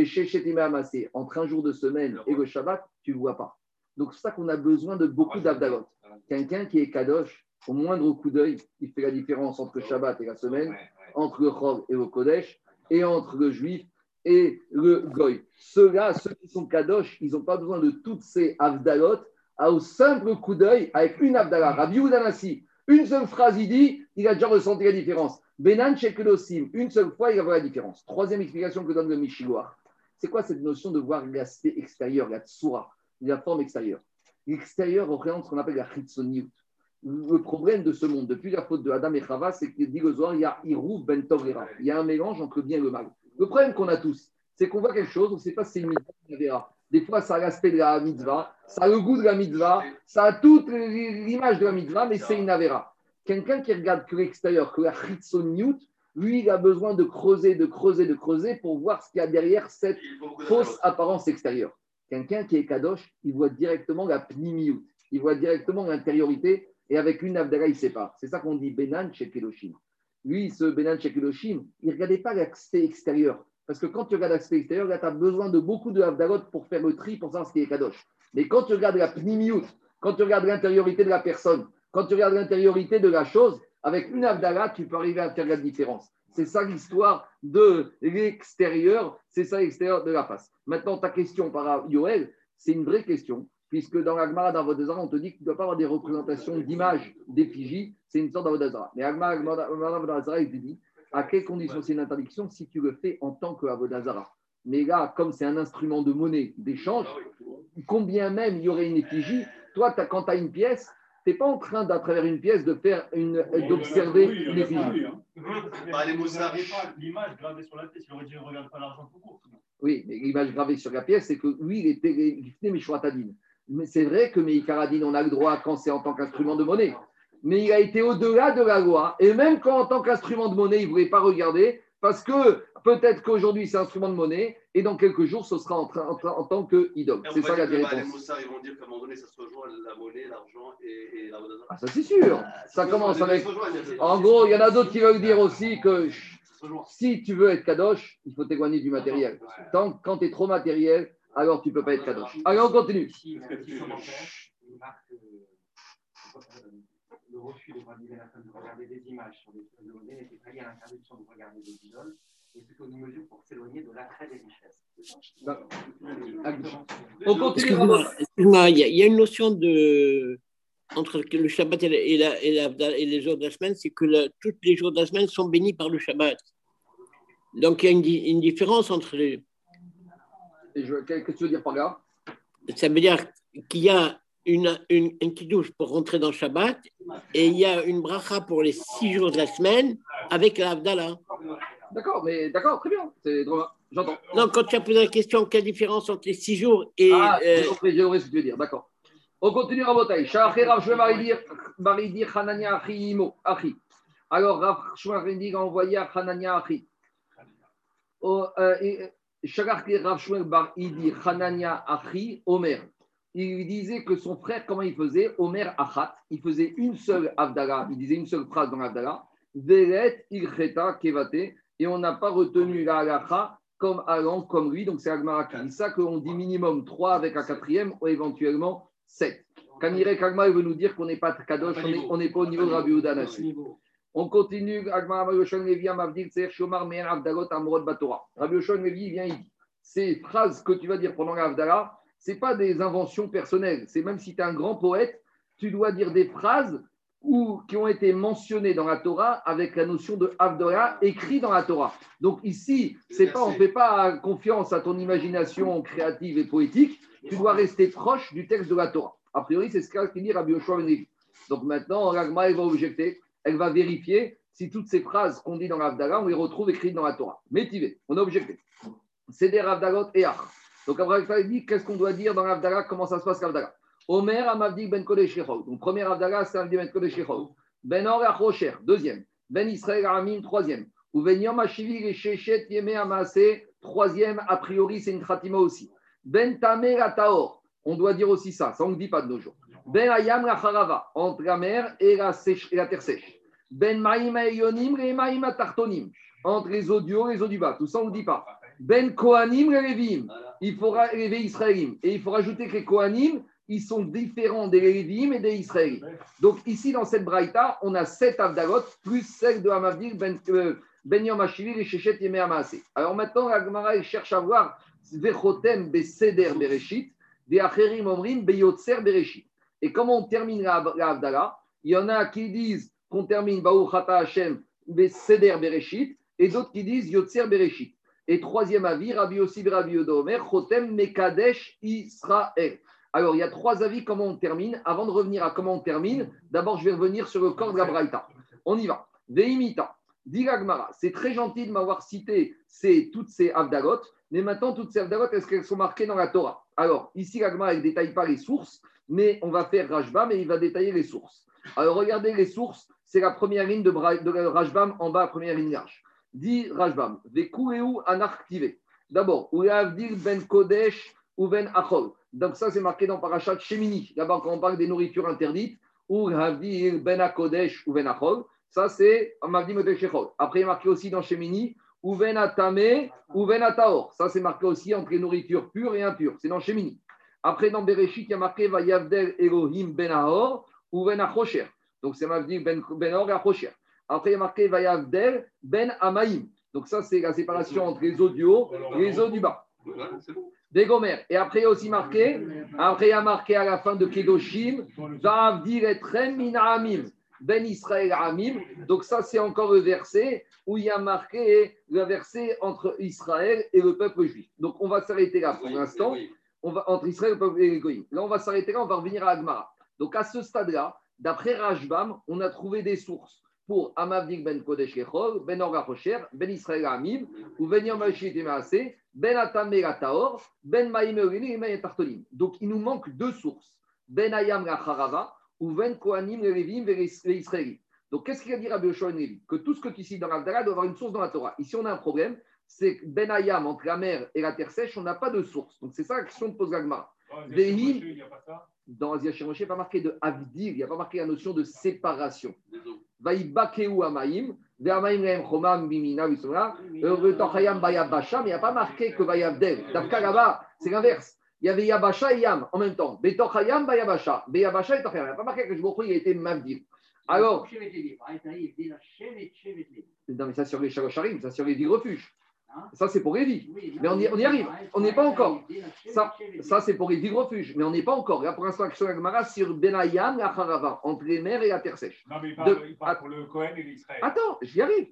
entre un jour de semaine et le Shabbat, tu ne vois pas. Donc, c'est ça qu'on a besoin de beaucoup d'Avdalot. Quelqu'un qui est Kadosh, au moindre coup d'œil, il fait la différence entre le Shabbat et la semaine, entre le Chol et le Kodesh, et entre le juif et le Goy. Ceux-là, ceux qui sont Kadosh, ils n'ont pas besoin de toutes ces Avdalot, à au simple coup d'œil, avec une Avdala. Rabbi Udanassi, une seule phrase, il dit, il a déjà ressenti la différence. Benan Shekelosim, une seule fois, il va voir la différence. Troisième explication que donne le Mishigoar. C'est quoi cette notion de voir l'aspect extérieur, la tsura, la forme extérieure? L'extérieur représente ce qu'on appelle la chitsoniut. Le problème de ce monde, depuis la faute de Adam et Chava, c'est que dit le Zohar, il y a ben. Il y a un mélange entre le bien et le mal. Le problème qu'on a tous, c'est qu'on voit quelque chose, on ne sait pas si c'est une avéra. Des fois, ça a l'aspect de la mitzvah, ça a le goût de la mitzvah, ça a toute l'image de la mitzvah, mais c'est une avéra. Quelqu'un qui regarde que l'extérieur, que la chitsoniut, lui, il a besoin de creuser, de creuser, de creuser pour voir ce qu'il y a derrière cette fausse apparence extérieure. Quelqu'un qui est kadosh, il voit directement la pnimiut, il voit directement l'intériorité, et avec une avdala, il sépare. C'est ça qu'on dit Benan chez Keloshim. Lui, ce Benan chez Keloshim, il ne regardait pas l'aspect extérieur. Parce que quand tu regardes l'aspect extérieur, là, tu as besoin de beaucoup de avdalot pour faire le tri, pour savoir ce qui est kadosh. Mais quand tu regardes la pnimiut, quand tu regardes l'intériorité de la personne, quand tu regardes l'intériorité de la chose, avec une avdala, tu peux arriver à faire la différence. C'est ça l'histoire de l'extérieur, c'est ça l'extérieur de la face. Maintenant, ta question par Yoel, c'est une vraie question, puisque dans l'Agmara, dans Vodazara, on te dit qu'il ne doit pas avoir des représentations d'images d'effigie, c'est une sorte d'Avodazara. Mais Agmara, Vodazara, il te dit à quelles conditions c'est une interdiction si tu le fais en tant qu'Avodazara. Mais là, comme c'est un instrument de monnaie, d'échange, combien même il y aurait une effigie, toi, quand tu as une pièce, tu n'es pas en train, à travers une pièce, de faire une, d'observer Oui, une effigie. Bah, les Moussards. L'image gravée sur la pièce, il aurait dit ne regarde pas l'argent tout court. Oui, mais l'image gravée sur la pièce, c'est que lui, il était il était c'est vrai que Meikaradine, on a le droit quand c'est en tant qu'instrument de monnaie. Mais il a été au-delà de la loi. Et même quand, en tant qu'instrument de monnaie, il ne voulait pas regarder, Parce que peut-être qu'aujourd'hui, c'est instrument de monnaie et dans quelques jours, ce sera en, train- en train- en tant que idole. Et on C'est ça la bah, les réponse. Moussards, ils vont dire qu'à un moment donné, ça se rejoint la monnaie, l'argent et, et la. Ah, ça, c'est sûr. Ça commence avec. En gros, il y en a d'autres qui veulent dire aussi que si tu veux être kadosh, il faut t'éloigner du matériel. Tant, quand tu es trop matériel, alors tu ne peux pas être kadosh. Allez, on continue. Ici, un petit commentaire, il marque le refus de regarder des images sur des choses de monnaie n'était pas lié à l'interdiction de regarder des idoles, mais plutôt une mesure pour s'éloigner de l'attrait des richesses. Non. On continue. Excuse-moi, il y, a- une notion de. Entre le Shabbat et, la- et, la- et la- et les jours de la semaine, c'est que la- tous les jours de la semaine sont bénis par le Shabbat. Donc il y a une différence entre les. Qu'est-ce que tu veux dire par là? Ça veut dire qu'il y a une, une, un kiddush pour rentrer dans le Shabbat et il y a une bracha pour les six jours de la semaine avec la Havdalah. D'accord, mais d'accord, très bien. C'est drôle. J'entends. Non, quand tu as posé la question, quelle différence entre les six jours et. Ah, euh, j'ai compris, ce que tu veux dire, d'accord. On continue Imo, Achi. Alors, Rav a envoyé à Hanania Achi. Shmuel Maridir Hanania Achi, Omer. Il disait que son frère, comment il faisait? Omer Achat. Il faisait une seule Avdala, il disait une seule phrase dans l'Avdala. Veret Ilcheta Kevate. Et on n'a pas retenu la halacha comme allant comme lui. Donc c'est Agmara qui dit ça, qu'on dit minimum 3 avec un quatrième ou éventuellement 7. Kanire Kagma, il veut nous dire qu'on n'est pas Kadosh, on est- on n'est pas au niveau de Rabbi Uda là-dessus. On continue. Rabbi Yoshon Levi, vient, il dit ces phrases que tu vas dire pendant la Avdala, ce pas des inventions personnelles. C'est même si tu es un grand poète, tu dois dire des phrases ou, qui ont été mentionnées dans la Torah avec la notion de Avdala écrit dans la Torah. Donc ici, c'est pas, on ne fait pas confiance à ton imagination créative et poétique. Tu dois rester proche du texte de la Torah. A priori, c'est ce qu'a dit Rabbi Yoshua Ben Levi. Donc maintenant, Ragma, va objecter, elle va vérifier si toutes ces phrases qu'on dit dans l'Avdala, on les retrouve écrites dans la Torah. Métivé, on a objecté. C'est des Ravdalot et Ach. Donc il dit qu'est-ce qu'on doit dire dans l'Avdala, comment ça se passe l'Avdala. Omer Amavdik Ben Kodesh. Donc premier Avdala, c'est Amavdik Ben Kodesh. Ben Or Achocher, deuxième. Ben Israël Aramim, troisième. Ou Ben Yom Hashivi et Shechet Yeme Amase, troisième. A priori, c'est une Khatima aussi. Ben Tamer Ataor. On doit dire aussi ça, ça on ne dit pas de nos jours. Ben Ayam la Harava, entre la mer et la, terre sèche. Ben Maïm Yonim et Maïm Tartonim, entre les eaux du haut et les eaux du bas. Tout ça on ne dit pas. Ben Kohanim Lévim, il faut relever Israélim. Et il faut rajouter que les Kohanim, ils sont différents des Lévim et des Israélites. Donc ici, dans cette braïta, on a sept Avdalot, plus celle de Hamavdil, Ben, euh, ben Yom et Shechet Yemé. Alors maintenant, la elle cherche à voir Vechotem Beseder Bereshit, des Acherim Omrim Beyotzer Bereshit. Et comment on termine la, Il y en a qui disent qu'on termine Baruch Ata Hashem Beseder Bereshit, et d'autres qui disent Yotzer Bereshit. Et troisième avis, Rabbi Yossi Rabbi Yodomer, Chotem Mekadesh Israël. Alors, il y a trois avis comment on termine. Avant de revenir à comment on termine, d'abord, je vais revenir sur le corps de la Braïta. On y va. Veimita. Dit Gagmara, c'est très gentil de m'avoir cité ces, toutes ces Avdalot, mais maintenant, toutes ces Avdalot, est-ce qu'elles sont marquées dans la Torah? Alors, ici, Gagmara, elle ne détaille pas les sources, mais on va faire Rajbam et il va détailler les sources. Alors, regardez les sources, c'est la première ligne de, de Rajbam en bas, première ligne large. Dit Rajbam, Vekureu anarktive. D'abord, Ulavdil ben Kodesh ou ben Achol. Donc, ça, c'est marqué dans Parashat Shemini. D'abord, quand on parle des nourritures interdites, Ulavdil ben Kodesh ou ben Achol. Ça, c'est Amavdim Kodesh Shechol. Après, il est marqué aussi dans Shemini, ou ben Atame ou ben Ataor. Ça, c'est marqué aussi entre les nourritures pures et impures. C'est dans Shemini. Après, dans Bereshit, il y a marqué Vayavdel Elohim ben Ahor ou ben Achosher. Donc, c'est Mavdim ben, ben Ahor et Achosher. Après, il y a marqué Vayavdel ben Amaïm. Donc, ça, c'est la séparation entre les eaux du haut et les eaux du bas. Des Gomères. Et après, il y a aussi marqué, après, il y a marqué à la fin de Kedoshim, Va'avdir etrem min Amim, Ben Israël Amim. Donc, ça, c'est encore le verset où il y a marqué le verset entre Israël et le peuple juif. Donc, on va s'arrêter là pour l'instant. Va, entre Israël et les Goïms. Là, on va s'arrêter là, on va revenir à Agmara. Donc, à ce stade-là, d'après Rajbam, on a trouvé des sources pour Amavdik ben Kodesh Kechol, ben Orga ben Israël Amim, ou ben Yom ben Atam Megataor, ben Maïm et Ben Tartolim. Donc, il nous manque deux sources. Ben Ayam la Harava, ou ben Kohanim le Lévim et les Israélites. Donc, qu'est-ce qu'il a dit Rabbi Yoshua Levi Que tout ce que tu cites dans l'Avdala doit avoir une source dans la Torah. Ici, on a un problème, c'est que Ben Hayam, entre la mer et la terre sèche, on n'a pas de source. Donc, c'est ça la question que pose Gagmara. Dans Asia Shemoshe, il n'y a pas marqué de Avdir, il n'y a pas marqué la notion de séparation. Vaïbakeu Amaim, Ve'amaim Chomam Bimina Bayabasha, mais il n'y a pas marqué que Vayavdel. Davka là-bas, c'est l'inverse. Il y avait Yabasha et Yam en même temps. Betochayam Bayabasha. Beyabasha et Tochayam. Il n'y a pas marqué que je il a été Mavdir. Alors, non, mais ça sur les Shalocharim, ça sur les dix refuges. Ça, c'est pour vies. Mais on y- on y arrive. On n'est pas encore. Ça, ça c'est pour les dix refuges. Mais on n'est pas encore. Là, pour l'instant, l'action Agmara sur Benayam et Acharava, entre les mers et la terre sèche. Non, mais il parle, De- il parle pour le Cohen et l'Israël. Attends, j'y arrive.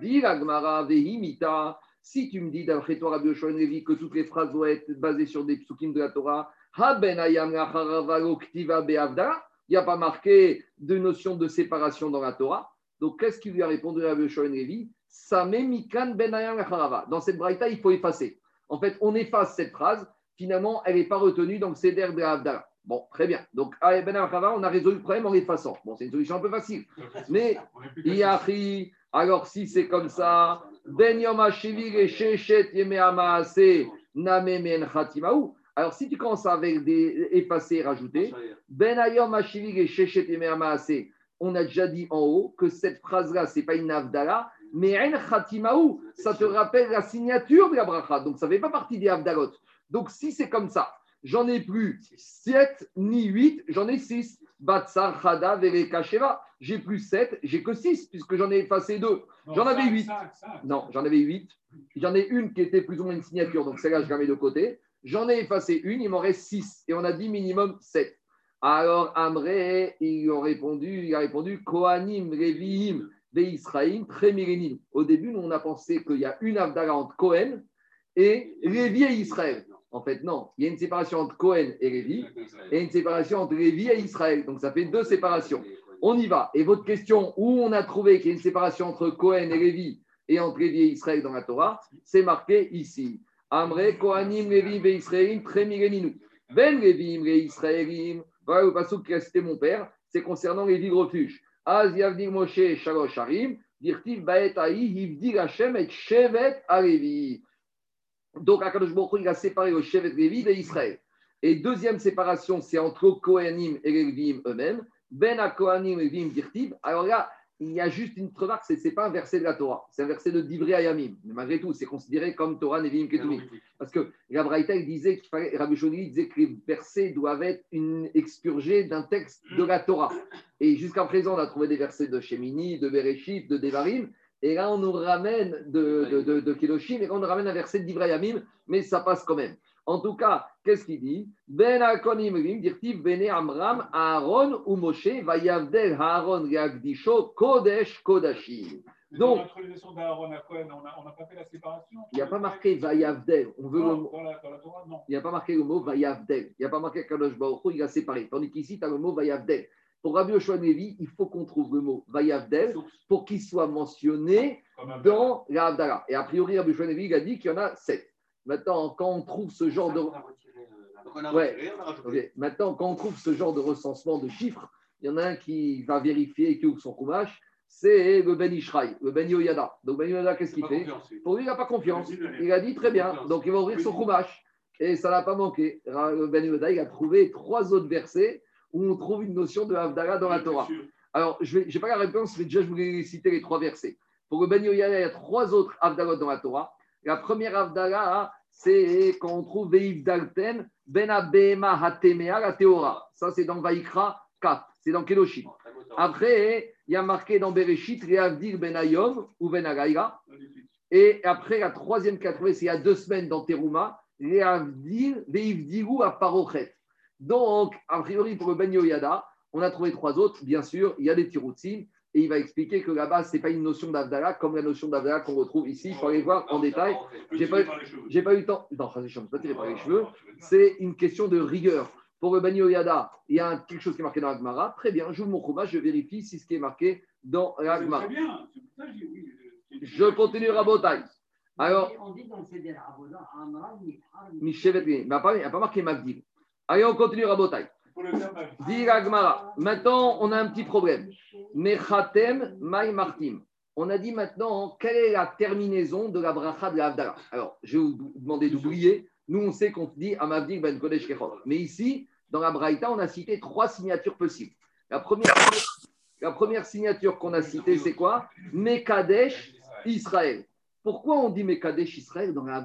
Dis l'Agmara Vehimita. Si tu me dis d'après toi, Rabbi Yoshua Levi, que toutes les phrases doivent être basées sur des psukim de la Torah, Ha Benayam et Acharava lo Ktiva Be'avda, il n'y a pas marqué de notion de séparation dans la Torah. Donc, qu'est-ce qu'il lui a répondu Rabbi Yoshua Levi? Acharava. Dans cette braïta, il faut effacer. En fait, on efface cette phrase. Finalement, elle n'est pas retenue dans le Seder de Avdala. Bon, très bien. Donc, à Ben on a résolu le problème en l'effaçant. Bon, c'est une solution un peu facile. Mais Yachi, alors si c'est comme ça, Ben Yom et Shechet Yeme. Alors si tu commences avec des effacer et rajouter, Ben Ayom et Shechet Yeme on a déjà dit en haut que cette phrase-là, c'est pas une Avdala, mais En Chatimaou, ça te rappelle la signature de la bracha. Donc ça ne fait pas partie des Avdalot. Donc si c'est comme ça, j'en ai plus 7 ni 8, j'en ai 6. Batsar, Chada, Vereka, Sheva. J'ai plus 7, j'ai que 6, puisque j'en ai effacé 2. Non, J'en avais cinq, huit. cinq, cinq. Non, j'en avais 8. J'en ai une qui était plus ou moins une signature, donc celle-là, je la mets de côté. J'en ai effacé une, il m'en reste 6. Et on a dit minimum 7. Alors, Amré, il a répondu, il a répondu Kohanim, Reviim, Israël, Tremirenim. Au début, nous, on a pensé qu'il y a une Avdala entre Cohen et Lévi et Israël. En fait, non. Il y a une séparation entre Cohen et Lévi et une séparation entre Lévi et Israël. Donc, ça fait deux séparations. On y va. Et votre question, où on a trouvé qu'il y a une séparation entre Cohen et Lévi et entre Lévi et Israël dans la Torah, c'est marqué ici. Amré, Kohanim, Lévi, et Israël, Tremireninu. Ben Lévi, Israëlim. Voilà le passage qui a cité mon père, c'est concernant les refuges. Az Yavdir Moshe, Shalosh Harim, Dirtiv Baet Aï, Hashem et Shevet Alevi. Donc, Akadosh Baruch il a séparé le Shevet Lévi d'Israël. Et deuxième séparation, c'est entre Kohanim et les Lévim eux-mêmes. Ben Kohanim et Lévim Dirtiv. Alors là, il y a juste une remarque, ce n'est pas un verset de la Torah, c'est un verset de Divrei Ayamim. Mais malgré tout, c'est considéré comme Torah, Nevim, Ketuvim. Parce que la Braïta, il disait qu'il fallait, Rabbi Shoni disait que les versets doivent être une, expurgés d'un texte de la Torah. Et jusqu'à présent, on a trouvé des versets de Shemini, de Bereshit, de Devarim. Et là, on nous ramène de, de, de, de Kedoshim, et là, on nous ramène un verset de Divrei Ayamim, mais ça passe quand même. En tout cas, qu'est-ce qu'il dit? Ben Akonim dirtiv Bene Amram, Aaron ou Moshe, Vayavdel Aaron Reagdisho, Kodesh Kodashim. Donc- l'intronisation d'Aaron à Cohen, on n'a pas fait la séparation. Il n'y a pas marqué Vayavdel. On veut le Non, mot. dans, la, dans la Torah, non. Il n'y a pas marqué le mot Vayavdel. Il n'y a pas marqué Kadosh Baruch il a séparé. Tandis qu'ici, tu as le mot Vayavdel. Pour Rabbi Yoshua Nevi, il faut qu'on trouve le mot Vayavdel pour qu'il soit mentionné dans la Havdalah. Et a priori, Rabbi Yoshua Nevi, il a dit qu'il y en a sept. Maintenant, quand on trouve ce genre de... A Ouais. Maintenant, quand on trouve ce genre de recensement de chiffres, il y en a un qui va vérifier, qui ouvre son kumash, c'est le Ben Ishraï, le Ben Yoyada. Donc Ben Yoyada, qu'est-ce qu'il fait. Pour lui, il n'a pas confiance. Il a dit très bien. Donc il va ouvrir son kumash. Et ça n'a pas manqué. Le Ben Yoyada, il a trouvé trois autres versets où on trouve une notion de Havdalah dans la Torah. Alors, je n'ai pas la réponse, mais déjà, je voulais citer les trois versets. Pour le Ben Yoyada, il y a trois autres Havdalot dans la Torah. La première Havdalah, c'est quand on trouve Veïv Dalten, Ben Abema Hatemea, la Théora. Ça, c'est dans Vaikra 4. C'est dans Kedoshim. Après, il y a marqué dans Bereshit, Reavdir Ben Ayom ou Ben Agaïra. Et après, la troisième qui a trouvé, c'est il y a deux semaines dans Teruma, Reavdir Veivdiru à Parochet. Donc, a priori, pour le Ben Yoyada, on a trouvé trois autres. Bien sûr, il y a des tiroutsim. Et il va expliquer que là-bas, ce n'est pas une notion d'Avdala comme la notion d'Avdala qu'on retrouve ici. Il faut aller voir en détail. J'ai pas, j'ai pas eu le temps. Non, je ne pas tiré par les cheveux. C'est une question de rigueur. Pour le Bani Oyada, il y a quelque chose qui est marqué dans la Gemara. Très bien, j'ouvre mon chromat, je vérifie si ce qui est marqué dans la C'est Gemara. très bien. C'est pour ça que j'ai dit oui. Je continue Rabotai. Alors, On dit dans le mais il n'y a pas marqué Mavdil. Allez, on continue Rabotai. Dit. Maintenant, on a un petit problème. Mechatem Mai Martim. On a dit maintenant quelle est la terminaison de la bracha de la. Alors, je vais vous demander d'oublier. Nous, on sait qu'on dit Amavdik Ben Kodesh Kechol. Mais ici, dans la Braïta, on a cité trois signatures possibles. La première, signature qu'on a citée, c'est quoi? Mekadesh Israël. Pourquoi on dit Mekadesh Israël dans la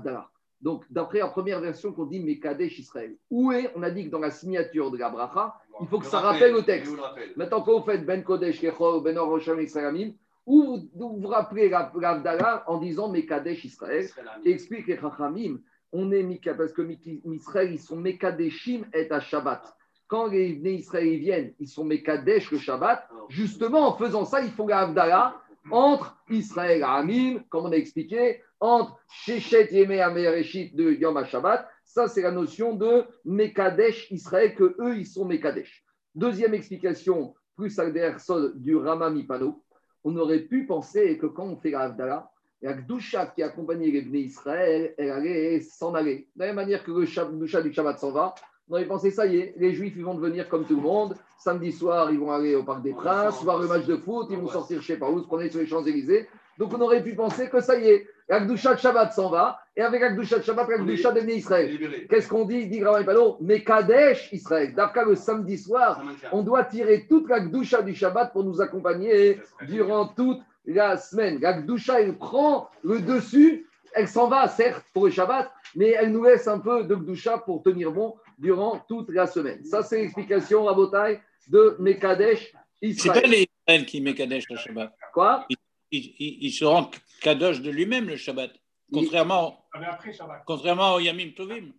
Donc, d'après la première version qu'on dit Mekadesh Israël. Où est On a dit que dans la signature de la bracha, il faut que ça rappelle le texte. Maintenant, quand vous faites Ben Kodesh Kechol, Ben Or Rosham Israël ou vous vous rappelez la la Havdalah en disant Mekadesh Israël, et explique les Chachamim, on est Mika, parce que Israël, ils sont Mekadeshim et à Shabbat. Quand les ils viennent, ils sont Mekadesh le Shabbat. Justement, en faisant ça, ils font la Havdalah entre Israël et Amim, comme on a expliqué, entre Shechet Yemei Amereshit de Yom HaShabbat. Ça, c'est la notion de Mekadesh Israël, que eux, ils sont Mekadesh. Deuxième explication, plus al sol du Rama Mipano, on aurait pu penser que quand on fait la Havdalah, la Gdusha qui accompagnait les Bnei Israël, elle allait s'en aller. De la même manière que le Gdusha du Shabbat s'en va, on avait pensé, ça y est, les Juifs, ils vont devenir comme tout le monde. Samedi soir, ils vont aller au Parc des Princes, voir le match de foot, ils vont sortir, je sais pas où, se promener sur les Champs-Élysées. Donc, on aurait pu penser que ça y est, la Gdusha de Shabbat s'en va, et avec la Gdusha de Shabbat, des Bnei Israël. Qu'est-ce qu'on dit Dit Rabbi Pano, mais Kadesh Israël. D'après le samedi soir, on doit tirer toute la Gdusha du Shabbat pour nous accompagner durant toute la semaine. La Gdusha, elle prend le dessus, elle s'en va, certes, pour le Shabbat, mais elle nous laisse un peu de Gdusha pour tenir bon durant toute la semaine. Ça, c'est l'explication, Rabotai, de Mekadesh C'est pas Israël. les Israël qui met Kadesh le Shabbat. Quoi? Il, il- il se rend Kadosh de lui-même le Shabbat. Contrairement, Ah, mais après Shabbat. contrairement au Yamim Tovim.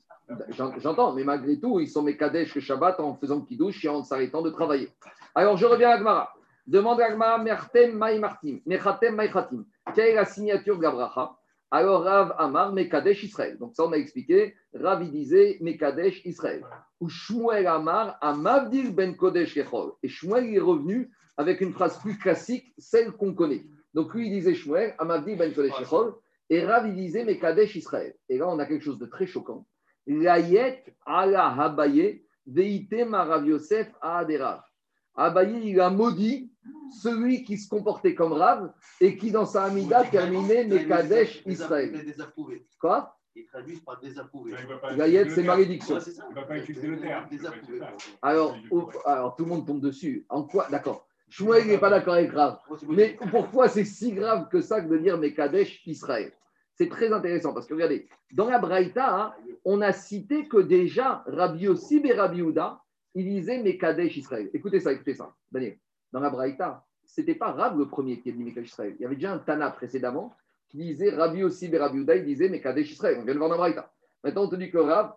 J'en- J'entends, mais malgré tout, ils sont Mekadesh le Shabbat en faisant kidouche et en s'arrêtant de travailler. Alors, je reviens à Gmara. Demande à Gmara, Mertem Maï Martim, Mechatem Maï Chatim. Quelle est la signature de la bracha Alors, Rav Amar, Mekadesh Israël. Donc, ça, on a expliqué. Rav, il disait Mekadesh Israël. Ou Shmuel Amar, Amavdil Ben Kodesh Kechol. Et Shmuel est revenu avec une phrase plus classique, celle qu'on connaît. Donc, lui, il disait Shmuel, Amavdil Ben Kodesh. Et Rav, il disait Mekadesh Israël. Et là, on a quelque chose de très choquant. Layet ala Habaye, veite Rav Yosef Aderav. Abaye, il a maudit celui qui se comportait comme Rav et qui, dans sa Amida, terminait Mekadesh Israël. Désapprouvé. Quoi? Ils traduisent par désapprouvé. C'est malédiction. Ouais, c'est ça. Il ne va pas utiliser le terme. Alors, alors, tout le monde tombe dessus. En quoi? D'accord. Shmuel n'est pas d'accord avec Rav. Mais pourquoi c'est si grave que ça que de dire Mekadesh Israël C'est très intéressant parce que regardez, dans la Braïta, on a cité que déjà Rabbi Yossi et Rabbi Houda, il disait Mekadesh Israël. Écoutez ça, écoutez ça. Daniel, dans la Braïta, c'était pas Rav le premier qui a dit Mekadesh Israël. Il y avait déjà un Tana précédemment qui disait Rabbi Yossi et Rabbi Houda, il disait Mekadesh Israël. On vient de voir dans la Braïta. Maintenant, on te dit que Rav,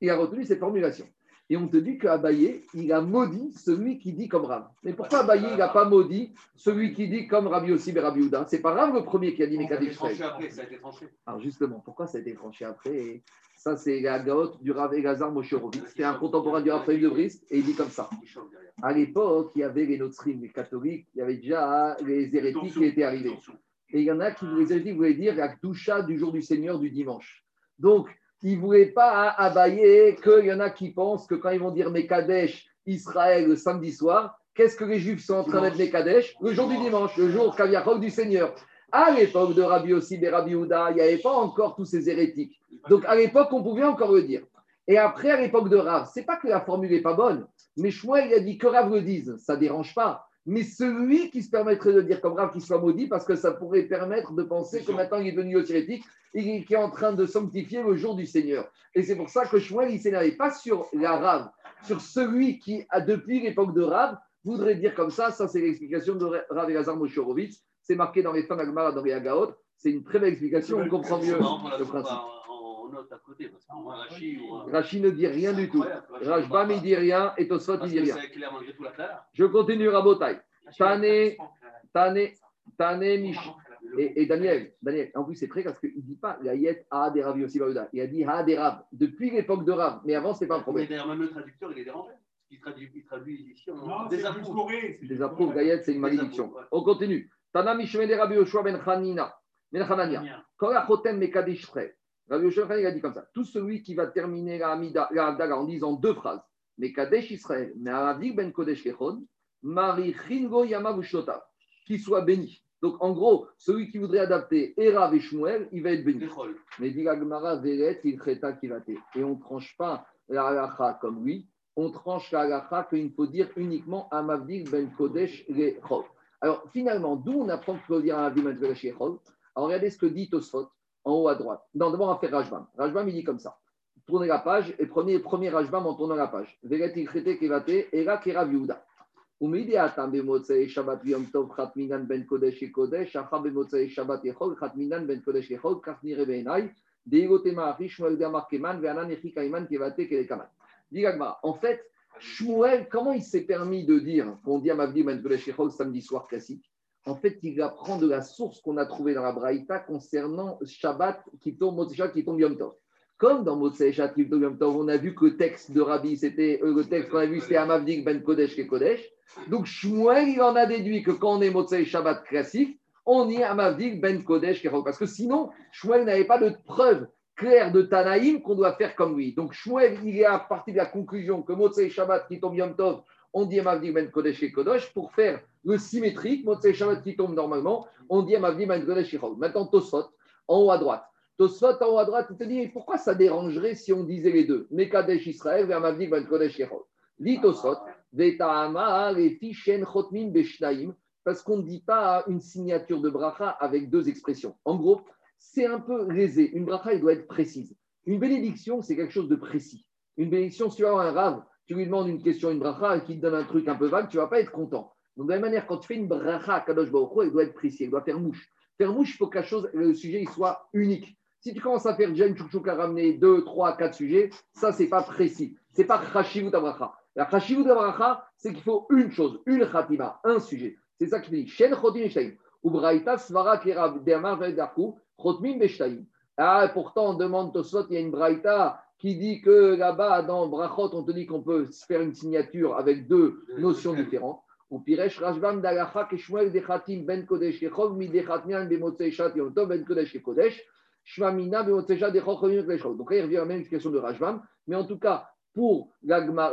il a retenu cette formulation. Et on te dit qu'Abaye, il a maudit celui qui dit comme Rav. Mais pourquoi Abaye, il n'a pas maudit celui qui dit comme Rabbi Yossi et Rabbi Houda C'est pas Rav le premier qui a dit a Mekadesh après, ça a été tranché. Alors justement, pourquoi ça a été tranché après? Ça, c'est la gaote du Rav Elazar Moshe Horowitz. C'était un contemporain du Rav de Brisk. Et il dit comme ça. À l'époque, il y avait les Notrim, les catholiques, il y avait déjà les hérétiques qui étaient arrivés. Et il y en a qui, les hérétiques, voulaient dire la Kdusha du jour du Seigneur du dimanche. Donc, ils ne voulaient pas abailler qu'il y en a qui pensent que quand ils vont dire Mekadesh, Israël, le samedi soir, qu'est-ce que les Juifs sont en train d'être Mekadesh Le jour du dimanche, le jour Kaviachok du Seigneur. À l'époque de Rabbi Ossi et Rabbi Houda, il n'y avait pas encore tous ces hérétiques. Donc, à l'époque, on pouvait encore le dire. Et après, à l'époque de Rav, c'est pas que la formule n'est pas bonne, mais Shmuel, il a dit que Rav le dise, ça ne dérange pas. Mais celui qui se permettrait de dire comme Rav qu'il soit maudit, parce que ça pourrait permettre de penser que maintenant il est devenu aussi hérétique et qu'il est en train de sanctifier le jour du Seigneur. Et c'est pour ça que Shmuel, il s'énervait pas sur la Rav, sur celui qui, a, depuis l'époque de Rav, voudrait dire comme ça. Ça, c'est l'explication de Rav Elazar Moshe Horowitz. C'est marqué dans les fins d'Agmara, dans les Agaot. C'est une très belle explication, on comprend mieux le principe. Note à côté, parce ou Rashi ne dit rien du tout. Rajbam, il dit rien et Tosfot, il dit rien. c'est clair malgré tout la clara. Je continue, Rabotai. Tane, Tane, Tane, Mish. Et, et Daniel, Daniel, en plus, c'est très parce qu'il ne dit pas la yet a des ravi aussi. Il a dit ha des rav depuis l'époque de Rav. Mais avant, ce n'est pas un Mais problème. d'ailleurs, même le traducteur, il est dérangé. Il traduit, il traduit ici en Non, c'est désapprouve. édulcoré. c'est Des approuves, la édulcoré. yet, c'est une malédiction. Ouais. On continue. Tana Mishme de Rabbi Yoshua ben Hanina. Ben Hanania. Korachotem Mekadesh Frey. Rabbi Yoshua il a dit comme ça. Tout celui qui va terminer la Amida- la Havdalah en disant deux phrases. Mekadesh Israël, Me'aradik ben Kodesh Kechon. Marie Ringo Yamavushota, qu'il soit béni. Donc en gros, celui qui voudrait adapter Erav et Shmuel, il va être béni. Mais dit la Gemara, Veret, il. Et on ne tranche pas la halacha comme lui, on tranche la halacha qu'il faut dire uniquement Amavdik ben Kodesh le Chol. Alors finalement, d'où on apprend qu'il faut dire Amavdik ben Kodesh le Chol Alors regardez ce que dit Tosfot en haut à droite. Non, d'abord, on va faire Rajbam. Rajbam, il dit comme ça. Tournez la page et prenez premier Rajbam en tournant la page. Vegeti chete kevate, era kera viuda. Umidi atam bemotse shabbat yom tov khatminan ben kodesh e kodesh, acha bemotse e shabbat yechol khatminan ben kodesh e chol, kach nire beinai, deigote ma rish moel de amar keman, en fait, Shmuel, comment il s'est permis de dire qu'on dit à ma vie ben kodesh e chol samedi soir classique? En fait, il apprend de la source qu'on a trouvée dans la Braïta concernant Shabbat qui tombe, Motzei Shabbat qui tombe Yom Tov. Comme dans Motzei Shabbat qui tombe Yom Tov, on a vu que le texte de Rabbi, c'était euh, le texte qu'on a vu, c'était Amavdik Ben Kodesh ke Kodesh. Donc Shmuel, il en a déduit que quand on est Motzei Shabbat classique, on y est Amavdik Ben Kodesh Kodesh. Parce que sinon, Shmuel n'avait pas de preuve claire de Tanaïm qu'on doit faire comme lui. Donc Shmuel, il est à partir de la conclusion que Motzei Shabbat qui tombe Yom Tov, on dit Amavdik Ben Kodesh ke Kodesh pour faire le symétrique, Motzei Shabbat qui tombe normalement, on dit Kodesh. Maintenant, Tosfot, en haut à droite. Tosfot, en haut à droite, il te dit pourquoi ça dérangerait si on disait les deux? Mekadesh Israël et Amavdik Ben Kodesh Kodesh. Lit Tosfot, Veta'ama les Tishen Chotmin Beshnaim, parce qu'on ne dit pas une signature de bracha avec deux expressions. En gros, c'est un peu lésé. Une bracha, elle doit être précise. Une bénédiction, c'est quelque chose de précis. Une bénédiction, si tu as un rave, tu lui demandes une question, une bracha, et qu'il te donne un truc un peu vague, tu ne vas pas être content. Donc, de la même manière, quand tu fais une bracha à Kadosh Baruch elle doit être précise, elle doit faire mouche. Faire mouche, il faut que la chose, le sujet il soit unique. Si tu commences à faire déjà une chouchouk à ramener deux, trois, quatre sujets, ça, c'est pas précis. C'est pas chashivut bracha. La chashivut bracha, c'est qu'il faut une chose, une khatima, un sujet. C'est ça que je dis. Shen chotin. Ubraïta svara kerav de'amar ve'darku chotmin be'shtaim. Ah, pourtant, on demande Tosfot, il y a une braïta qui dit que là-bas, dans Brachot, on te dit qu'on peut se faire une signature avec deux notions différentes. Donc là, il revient à la même explication de Rashbam. Mais en tout cas, pour,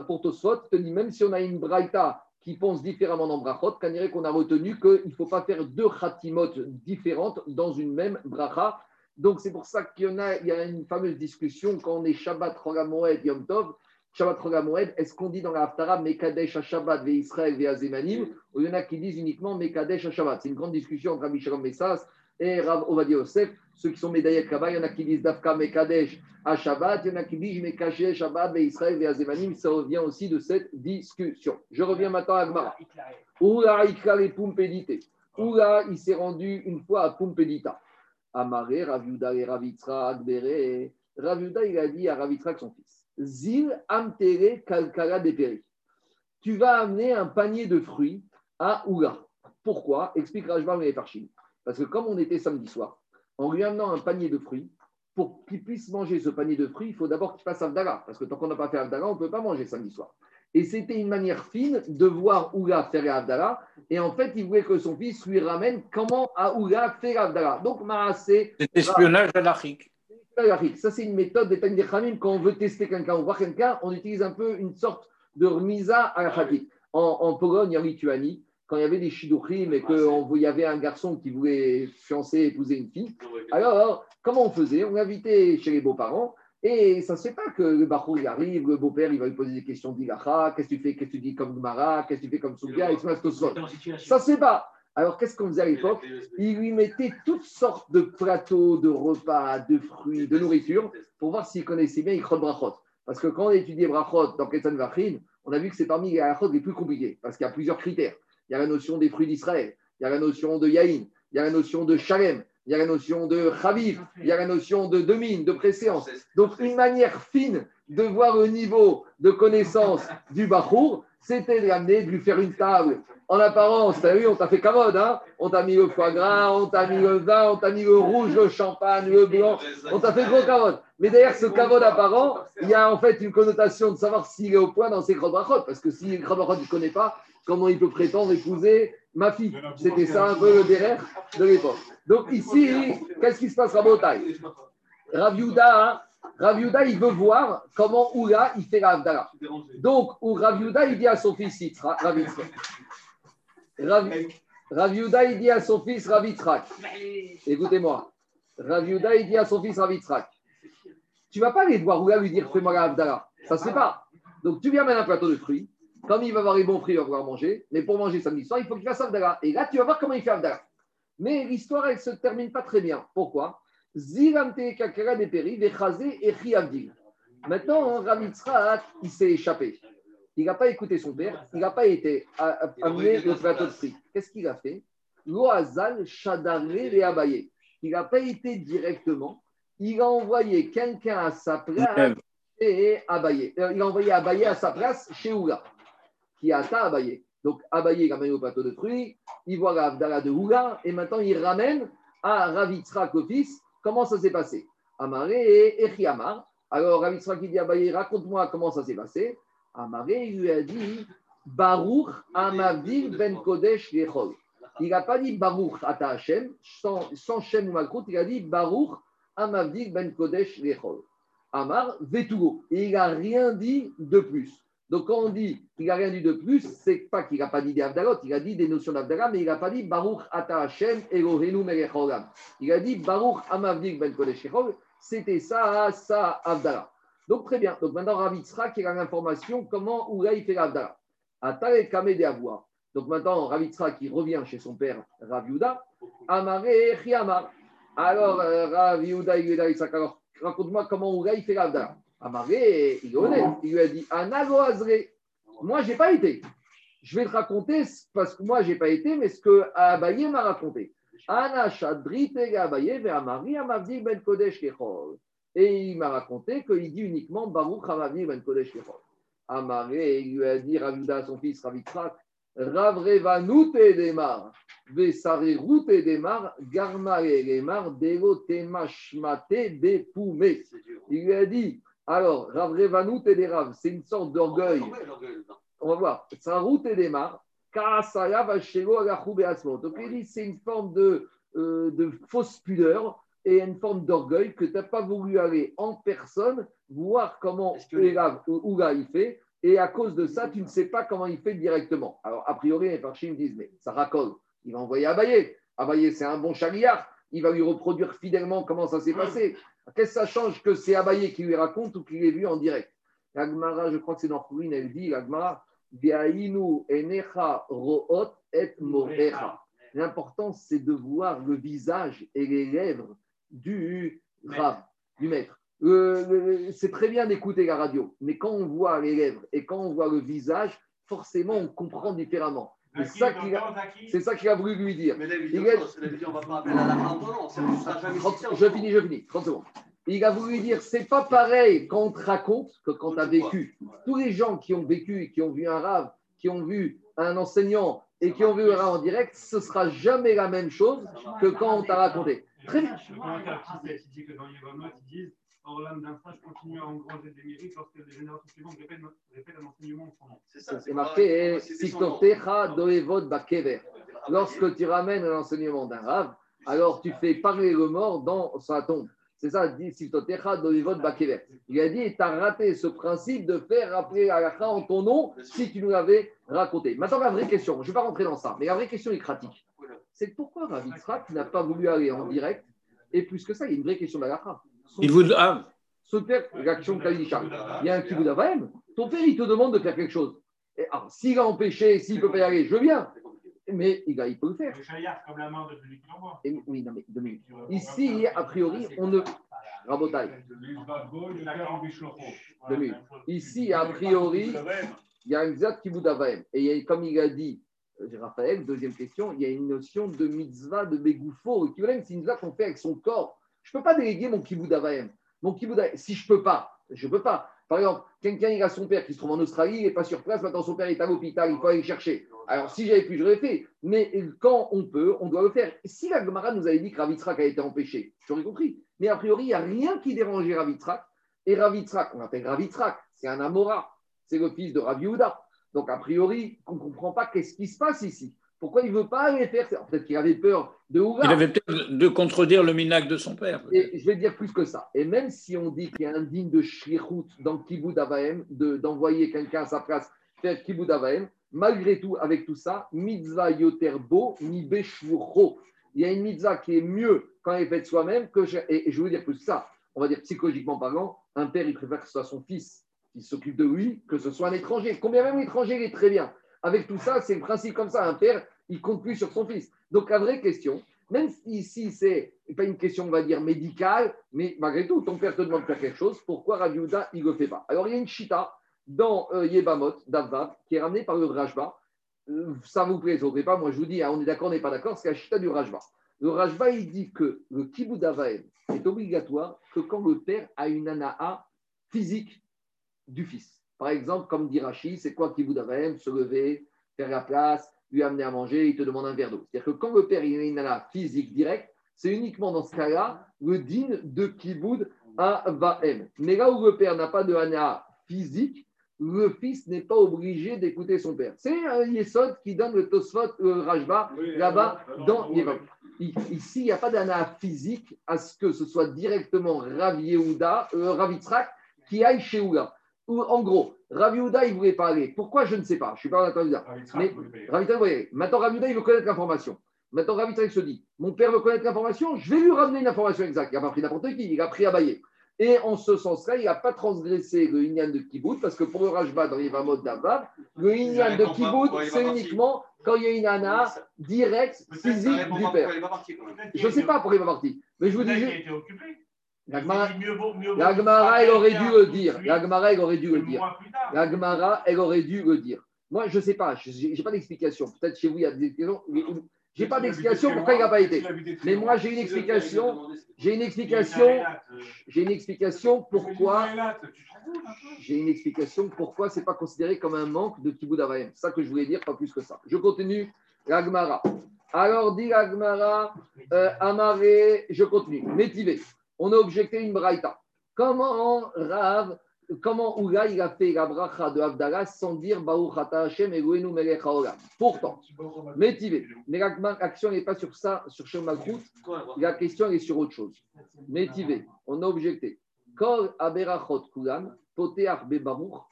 pour te dit même si on a une braïta qui pense différemment dans Brachot, qu'on qu'on a retenu qu'il ne faut pas faire deux khatimot différentes dans une même bracha. Donc c'est pour ça qu'il y a une fameuse discussion quand on est Shabbat Rogamoed Yom Tov, Shabbat Rogamoed, est-ce qu'on dit dans la Haftara Mekadesh à Shabbat ve Israël ve Azemanim ou il y en a qui disent uniquement Mekadesh à Shabbat C'est une grande discussion entre Rabbi Shalom Messas et Rav Ovadia Yosef, ceux qui sont médaillés là-bas, il y en a qui disent Dafka Mekadesh à Shabbat, il y en a qui disent Mekadesh Shabbat ve Israël ve Azemanim, ça revient aussi de cette discussion. Je reviens maintenant à Agmara. Oula Ikale Pumpedite. Oula, il s'est rendu une fois à Pumpedita. Amaré, Raviuda et Ravitra, Akbere. Raviuda, il a dit à Ravitra, son fils Zil Amtere Kalkala Deperi. Tu vas amener un panier de fruits à Oula. Pourquoi? Explique Rajbam et Farshim. Parce que comme on était samedi soir, en lui amenant un panier de fruits, pour qu'il puisse manger ce panier de fruits, il faut d'abord qu'il fasse Avdala. Parce que tant qu'on n'a pas fait Avdala, on ne peut pas manger samedi soir. Et c'était une manière fine de voir Oula faire Avdala. Et en fait, il voulait que son fils lui ramène comment Oula fait Avdala. Donc, Maasé, C'est espionnage à. Ça c'est une méthode des. Quand on veut tester quelqu'un, on voit quelqu'un, on utilise un peu une sorte de remisa à la. En, en Pologne, en Lituanie, quand il y avait des shidduchim et qu'il y avait un garçon qui voulait fiancer, épouser une fille, alors, comment on faisait? On l'invitait chez les beaux-parents et ça ne se fait pas que le barreau il arrive, le beau-père il va lui poser des questions d'Ilacha, qu'est-ce que tu fais, qu'est-ce que tu dis comme Gmara, qu'est-ce que tu fais comme Souga, et tout ça. Ça ne se fait pas. Alors, qu'est-ce qu'on faisait à l'époque Il lui mettait toutes sortes de plateaux, de repas, de fruits, de nourriture pour voir s'il connaissait bien Ikhod Brachot. Parce que quand on a étudié Brachot dans Ketan Vachin, on a vu que c'est parmi les Brachot les plus compliqués parce qu'il y a plusieurs critères. Il y a la notion des fruits d'Israël, il y a la notion de Yaïn, il y a la notion de Shalem, il y a la notion de Chaviv, il y a la notion de demine, de préséance. Donc, une manière fine de voir le niveau de connaissance du Bachour, c'était de l'amener, de lui faire une table. En apparence, tu as vu, on t'a fait carotte, hein on t'a mis le foie gras, on t'a mis le vin, on t'a mis le rouge, le champagne, le blanc, on t'a fait gros carotte. Mais derrière ce carotte apparent, il y a en fait une connotation de savoir s'il est au point dans ses brachot. Parce que si brachot ne connaît pas, comment il peut prétendre épouser ma fille? C'était ça un peu le derrière de l'époque. Donc ici, qu'est-ce qui se passe à Botaï Raviuda, Raviuda, il veut voir comment Oula, il fait la Havdalah. Donc, Raviuda, il dit à son fils Rav Rav, Yehuda, il dit à son fils Rav Yitzhak, écoutez-moi, Rav Yehuda, il dit à son fils Rav Yitzhak, tu vas pas aller voir Ouga lui dire fais-moi la Havdalah. Ça se fait pas. Donc tu viens mettre un plateau de fruits. Comme il va avoir les bons fruits, il va pouvoir manger. Mais pour manger samedi soir, il faut qu'il fasse Havdalah. Et là, tu vas voir comment il fait Havdalah. Mais l'histoire, elle ne se termine pas très bien. Pourquoi? Maintenant, Rav Yitzhak, il s'est échappé. Il n'a pas écouté son père, il n'a pas été amené le plateau de fruits. Qu'est-ce qu'il a fait? Loazal Shadaré et Abaye. Il n'a pas été directement, il a envoyé quelqu'un à sa place et Abaye. Euh, Il a envoyé Abaye à sa place chez Oula, qui a atteint Abaye. Donc Abaye il ramène au plateau de fruits, il voit la de Oula, et maintenant il ramène à Ravitzrak, le fils, comment ça s'est passé? Amaré et Echiamar. Alors Ravitzrak il dit Abaye, raconte-moi comment ça s'est passé. Amaré il lui a dit Baruch Amavdil Ben Kodesh Yechol. Il n'a pas dit Baruch Ata Hashem, sans, sans Shem ou il a dit Baruch Amavdil Ben Kodesh Yechol. Amar Vetugo. Et il n'a rien dit de plus. Donc quand on dit qu'il n'a rien dit de plus, c'est pas qu'il n'a pas dit des il a dit des notions d'Avdala, mais il n'a pas dit Baruch Ata Hashem Elohenu Melech Haolam. Il a dit Baruch Amavdik Ben Kodesh. C'était ça, ça, Avdala. Donc très bien. Donc maintenant, Rav Yitzhak, il a l'information comment Oula il fait l'Avdala. Ata et Kameh de Avoua. Donc maintenant, Rav Yitzhak, il revient chez son père Rav Yuda. Amaré Chiamar. Alors, euh, Rav Yehuda, il lui a dit, alors raconte-moi comment Oula il fait l'Avdala. Amaré, il est honnête. Il lui a dit Anago Azré. Moi, je n'ai pas été. Je vais te raconter parce que moi, je n'ai pas été, mais ce que Abaye m'a raconté. Ana Shadrit et Abaye Amari Amavdi Ben Kodesh. Et il m'a raconté qu'il dit uniquement Baruch Amavdi Ben Kodesh. Amaré, il lui a dit Ravuda à son fils Ravitrak, Ravrevanout et Demar, Vesarerut et Demar, Garma et Demar, Delo Temashmate dur. Il lui a dit, alors, Ravrevanout et Derav, c'est une sorte d'orgueil. On va voir. Sarut et Demar, Kaasaya Vashelo Agachou Beasmo. Donc il dit, c'est une forme de, euh, de fausse pudeur et une forme d'orgueil que tu n'as pas voulu aller en personne voir comment Elav ou Ouga il fait. Et à cause de ça, tu ne sais pas comment il fait directement. Alors, a priori, les parchis me disent, mais ça racole. Il va envoyer Abaye. Abaye, c'est un bon chariard. Il va lui reproduire fidèlement comment ça s'est passé. Qu'est-ce que ça change que c'est Abaye qui lui raconte ou qu'il l'ait vu en direct? L'Agmara, je crois que c'est dans Khourin, elle dit, l'Agmara, Viainu enecha ro'ot et. L'important, c'est de voir le visage et les lèvres du rab, du maître. Euh, c'est très bien d'écouter la radio, mais quand on voit les lèvres et quand on voit le visage, forcément, on comprend différemment. C'est ça qu'il a, a voulu lui dire. Mais la vidéo, c'est la vidéo, on va pas appeler la lacha en donnant. C'est juste un jamais 30 cité en je finis, je finis. 30 secondes. Il a voulu lui dire, c'est pas pareil quand on te raconte que quand tu as vécu. Tous les gens qui ont vécu et qui ont vu un rave, qui ont vu un enseignant et qui ont vu un rave en direct, ce sera jamais la même chose que quand on t'a raconté. Très bien. Le commentaire qui dit- qui dit que dans Yevamot, ils disent Or l'âme d'un sage continue à engranger des mérites lorsque les générations suivantes répètent, répètent un enseignement en son nom. C'est ça, C'est pas- marqué. Siktotecha doevod bakever. Lorsque tu ramènes un enseignement d'un rave, alors tu fais parler le mort dans sa tombe. C'est ça, dit Siktotecha doevod bakever. Il a dit, tu as raté ce principe de faire rappeler la halakha en ton nom si tu nous l'avais raconté. Maintenant, la vraie question, je ne vais pas rentrer dans ça, mais la vraie question est pratique. C'est pourquoi Rav Yitzhak n'a pas voulu aller en direct Et plus que ça, il y a une vraie question d'halakha. Son Il vous ah, son père, l'action Kalisha, il y a un kibbutz Avaim. Ton père, il te demande de faire quelque chose. Et, alors, s'il a empêché, s'il ne peut pas y aller, je bien. Mais il, il peut le faire. Le comme la main de celui qui l'envoie. Oui, non, mais deux minutes. Ici, a priori, on ne. Rabotai. Deux minutes. Ici, a priori, il y a un Zat Kibbutz Avaim. Et a- comme il a dit Raphaël, deuxième question, il y a une notion de mitzvah, de bégoufo. Équivalent, c'est une mitzvah qu'on fait avec son corps. Je ne peux pas déléguer mon Kibbutz Avaim. Mon si je ne peux pas, je ne peux pas. Par exemple, quelqu'un, il a son père qui se trouve en Australie, il n'est pas sur place, maintenant son père est à l'hôpital, il faut aller le chercher. Alors, si j'avais pu, je l'aurais fait. Mais quand on peut, on doit le faire. Si la Gemara nous avait dit que Ravitzrak a été empêché, j'aurais compris. Mais a priori, il n'y a rien qui dérangeait Ravitzrak. Et Ravitzrak, on l'appelle Ravitzrak, c'est un Amora, c'est le fils de Rav Yehuda. Donc, a priori, on ne comprend pas qu'est-ce qui se passe ici. Pourquoi il ne veut pas aller faire ça? Peut-être qu'il avait peur de Ouga. il avait peut-être de contredire le minac de son père. Et je vais dire plus que ça. Et même si on dit qu'il y a un digne de shlichut dans de- d'envoyer quelqu'un à sa place faire kibbutz Avaim, malgré tout, avec tout ça, mitzvah yoterbo mi beshvuro. Il y a une mitzvah qui est mieux quand elle est faite soi-même que. je- Et je veux dire plus que ça. On va dire psychologiquement parlant, un père, il préfère que ce soit son fils qui s'occupe de lui que ce soit un étranger. Combien même l'étranger, il est très bien. Avec tout ça, c'est le principe comme ça. Un père, il compte plus sur son fils. Donc, la vraie question, même si ici, c'est pas une question, on va dire, médicale, mais malgré tout, ton père te demande de faire quelque chose, pourquoi Rabbi Yehuda, il ne le fait pas? Alors, il y a une chita dans euh, Yebamot, d'Avvav, qui est ramenée par le Rajba. Euh, Ça vous plaît, ça vous pas Moi, je vous dis, hein, on est d'accord, on n'est pas d'accord, c'est la chita du Rajba. Le Rajba, il dit que le Avaed est obligatoire que quand le père a une anaa physique du fils. Par exemple, comme dit Rachid, c'est quoi kibbutz Avaed Se lever, faire la place, lui amener à manger, il te demande un verre d'eau. C'est-à-dire que quand le père il a une anaa physique directe, c'est uniquement dans ce cas-là le din de kibbutz Avaem. Mais là où le père n'a pas de anaa physique, le fils n'est pas obligé d'écouter son père. C'est un Yesod qui donne le Tosfot, le Rajba, là-bas, dans. I- Ici, il n'y a pas d'ana physique à ce que ce soit directement Rav Yehuda, euh, Rav Yitzhak, qui aille chez Oula. En gros, Rav Yehuda, il voulait parler. Pourquoi Je ne sais pas. Je ne suis pas de dire. Mais Rav Yitzhak, voyez, maintenant Rav Yehuda, il veut connaître l'information. Maintenant, Rav Yitzhak se dit Mon père veut connaître l'information, je vais lui ramener une information exacte. Il n'a pas pris n'importe qui, il a pris à bailler. Et en ce sens-là, il n'a pas transgressé le Inyan de Kibbutz, parce que pour le Rajba dans les Vamot d'Avav, le Inyan de Kibbutz, il est c'est uniquement quand il y a une ana directe, physique du père. Je ne sais pas pourquoi il est pas parti. Mais je vous dis qu'il était occupé. La Gemara- Mieux vaut- mieux vaut La qu'il Gemara, soit elle aurait dû le dire. suite La Gemara, elle aurait dû le dire. moi plus tard. La Gemara, elle aurait dû le dire. Moi, je ne sais pas. Je n'ai pas d'explication. Peut-être chez vous, il y a des mais Je n'ai pas d'explication pourquoi il n'a pas été. Mais moi, j'ai une explication. J'ai une explication. J'ai une explication pourquoi. J'ai une explication pourquoi c'est pas considéré comme un manque de Avayim. C'est ça que je voulais dire, pas plus que ça. Je continue. L'Agmara. Alors dit l'Agmara, euh, Amaré, je continue. Métivé. On a objecté une braïta. Comment Rav, comment Oula il a fait la bracha de Abdallah sans dire Baruch Hashem Eloheinu melech haolam Pourtant, métivé. Mais l'action n'est pas sur ça, sur Shem. La question est sur autre chose. Métivé. On a objecté. Kol aberachot kulam, poteach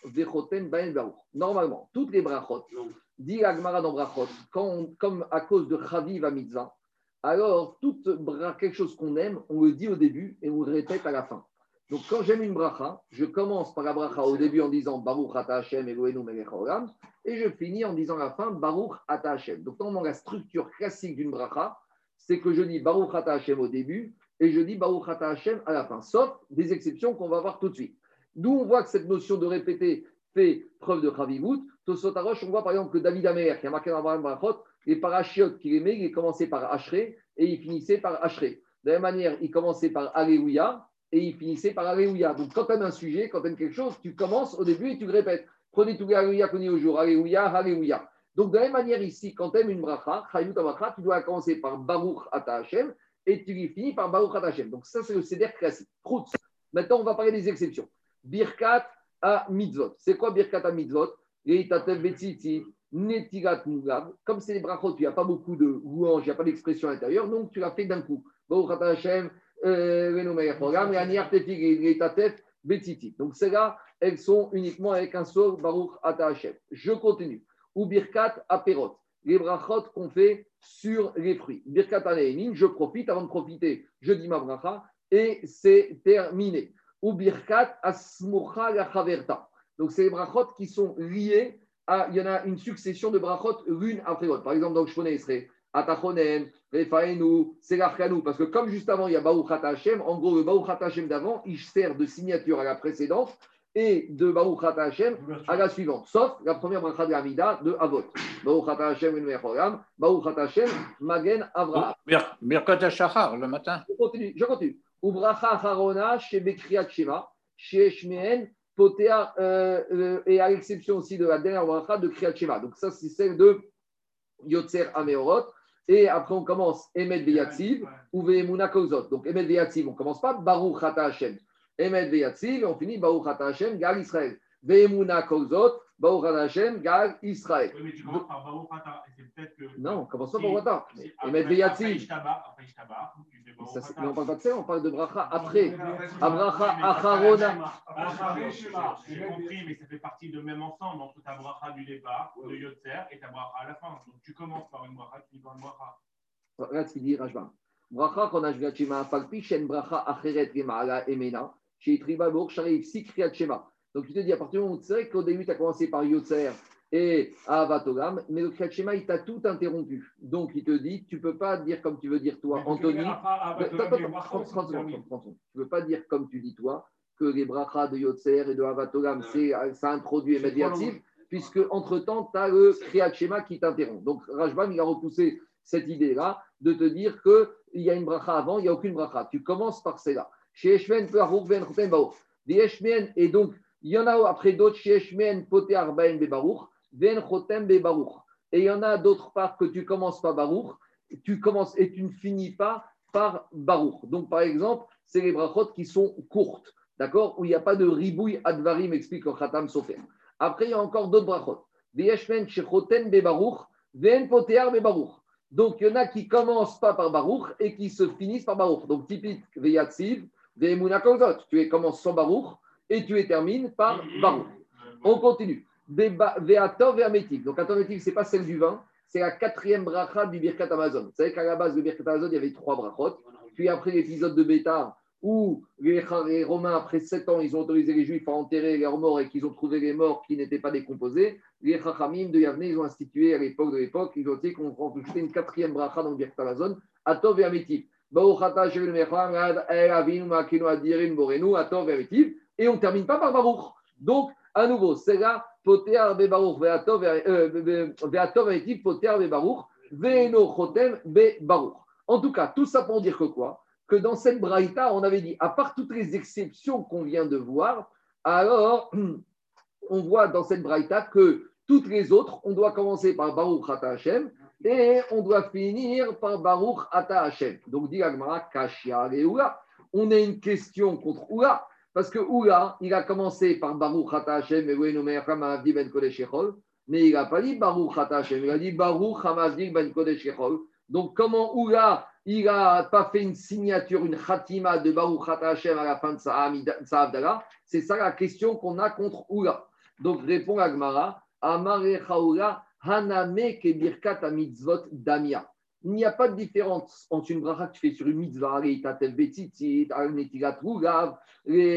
vechoten baen baruch. Normalement, toutes les brachot, dit Agmara dans brachot, comme à cause de Chaviv à mitzvah, alors toute quelque chose qu'on aime, on le dit au début et on le répète à la fin. Donc quand j'aime une bracha, je commence par la bracha au début en disant Baruch Ata Hashem melech et je finis en disant à la fin Baruch Ata Hashem. Donc normalement la structure classique d'une bracha, c'est que je dis Baruch Ata Hashem au début et je dis Baruch Ata Hashem à la fin, sauf des exceptions qu'on va voir tout de suite. D'où on voit que cette notion de répéter fait preuve de Chavivut. Tosot Arosh, on voit par exemple que David Amer, qui a marqué dans Abraham Brachot, les parachiotes qu'il aimait, il commençait par Ashré et il finissait par Ashré. De la même manière, il commençait par Alléluia et il finissait par Alléluia. Donc quand tu aimes un sujet, quand tu quelque chose, tu commences au début et tu le répètes. Prenez les Alléluia qu'on dit au jour, Alléluia, Alléluia. Donc de la même manière ici, quand tu aimes une bracha, tu dois commencer par Baruch Ata Hashem et tu finis par Baruch Ata Hashem. Donc ça, c'est le CDR classique. Routz. Maintenant, on va parler des exceptions. Birkat à mitzvot. C'est quoi Birkat à mitzvot? Netigat mugab. Comme c'est des brachot, il n'y a pas beaucoup de louanges, il n'y a pas d'expression à l'intérieur, donc tu l'as fait d'un coup. Euh. Donc celles-là, elles sont uniquement avec un seul Baruch Ata Hashem. Je continue. Ou Birkat à Perot. Les brachot qu'on fait sur les fruits. Birkat à Nehemin, je profite avant de profiter, je dis ma bracha, et c'est terminé. Ou Birkat Asmucha. Donc, c'est les brachot qui sont liés. Il y en a une succession de brachot l'une après l'autre. Par exemple, dans le Shmoné, il serait Atachonem, Refaenu, Selachkanu. Parce que comme juste avant, il y a Baruch Ata Hashem, en gros, le Baruch Ata Hashem d'avant, il sert de signature à la précédente et de Baruch Ata Hashem à la suivante. Sauf la première bracha de l'Amida de Avot. Baruch Ata Hashem, Enu Echolam, Baruch Ata Hashem, Magen Avraham. Bir- Birkat HaShachar, le matin. Je continue. Je continue. Ubracha Harona Shema, chez Euh, euh, et à l'exception aussi de la dernière bracha de Kriat Shema. Donc ça, c'est celle de Yotzer Ameorot. Et après, on commence Emet Veyatziv ou Vehemuna Kozot. Donc Emet Veyatziv, on commence pas Baruch Ata Hashem. Emet Veyatziv, et on finit Baruch Ata Hashem, Gal Israël. Vehemuna Kozot, Hashem, Gal, Israël. Oui, mais tu commences par Baruch Ata. Et c'est peut-être que. Non, commence pas par si- Et après- mettre Ata. Mais on parle pas de ça, on parle de bracha après. Abracha, Acharona. J'ai compris, mais ça fait partie de même ensemble entre ta bracha du départ, de Yotzer, et ta bracha à la fin. Donc tu commences par une bracha, tu finis par une bracha. Regarde ce qu'il dit Rajban. Bracha qu'on a joué à Shema, Falpi, Shen Bracha, Acheret, Gemala, Emena, chez Triba, Bor, Sharif, Sikriat Shema. Donc il te dit, à partir du moment où tu sais qu'au début, tu as commencé par Yotzer et Avatolam, mais le Kriyat il t'a tout interrompu. Donc il te dit, tu ne peux pas dire comme tu veux dire toi, Anthony. Attends, attends, attends, 30 30 secondes, 30 secondes. Tu ne peux pas dire comme tu dis toi, que les brachas de Yotzer et de Avatolam, c'est, ça introduit et médiatif, puisque entre-temps, tu as le Kriyat qui t'interrompt. Donc Rajban, il a repoussé cette idée-là de te dire qu'il y a une bracha avant, il n'y a aucune bracha. Tu commences par celle-là. Chez Eshmen, et donc, il y en a après d'autres, chez Eshmen, Poté Arbaen, Bebaruch, Chotem, Bebaruch. Et il y en a d'autres parts que tu commences par Baruch, tu commences et tu ne finis pas par Baruch. Donc, par exemple, c'est les brachot qui sont courtes, d'accord Où il n'y a pas de ribouille advarim, explique le Khatam Sofer. Après, il y a encore d'autres brachot. Bebaruch, Potéar, Bebaruch. Donc, il y en a qui commencent pas par Baruch et qui se finissent par Baruch. Donc, typique, Veyatsiv, Ve'emuna Kozot. Tu es- commences sans Baruch et tu es termines par Baruch. On continue. Ve'atov ve'ametiv. Donc, Atov ve'ametiv, ce n'est pas celle du vin, c'est la quatrième bracha du Birkat Amazon. Vous savez qu'à la base, le Birkat Amazon, il y avait trois brachot. Puis après l'épisode de Bétar, où les, les Romains, après sept ans, ils ont autorisé les Juifs à enterrer leurs morts et qu'ils ont trouvé les morts qui n'étaient pas décomposés, les Chachamim de Yavne, ils ont institué à l'époque de l'époque, ils ont dit qu'on rajoutait une quatrième bracha dans le Birkat Amazon, Atov et Ametiv. Baruch atah Shel Mecham, Ad El Avinu Makinu Adirin Borenu, Atov et Ametiv. Et on ne termine pas par Baruch. Donc, à nouveau, c'est là, Potear be Baruch, Ve'atov euh, Ametiv, Potear be Baruch, Ve'eno Chotem be Baruch. En tout cas, tout ça pour dire que quoi? Que dans cette braïta, on avait dit, à part toutes les exceptions qu'on vient de voir, alors on voit dans cette braïta que toutes les autres, on doit commencer par Baruch Ata Hashem et on doit finir par Baruch Ata Hashem. Donc, dit Agmara, Kashia et Oula. On a une question contre Oula, parce que Oula, il a commencé par Baruch Ata Hashem Ben mais il n'a pas dit Baruch Ata Hashem, il a dit Baruch Hamavdi Ben Kodesh. Donc, comment Oula, il n'a pas fait une signature, une khatima de Baruch Ata Hashem à la fin de sa, sa Abdallah C'est ça la question qu'on a contre Oula. Donc, répond Agmara, Amare Chaoula, Haname Kebirkat Mitzvot Damia. Il n'y a pas de différence entre une bracha que tu fais sur une mitzvah, rugav,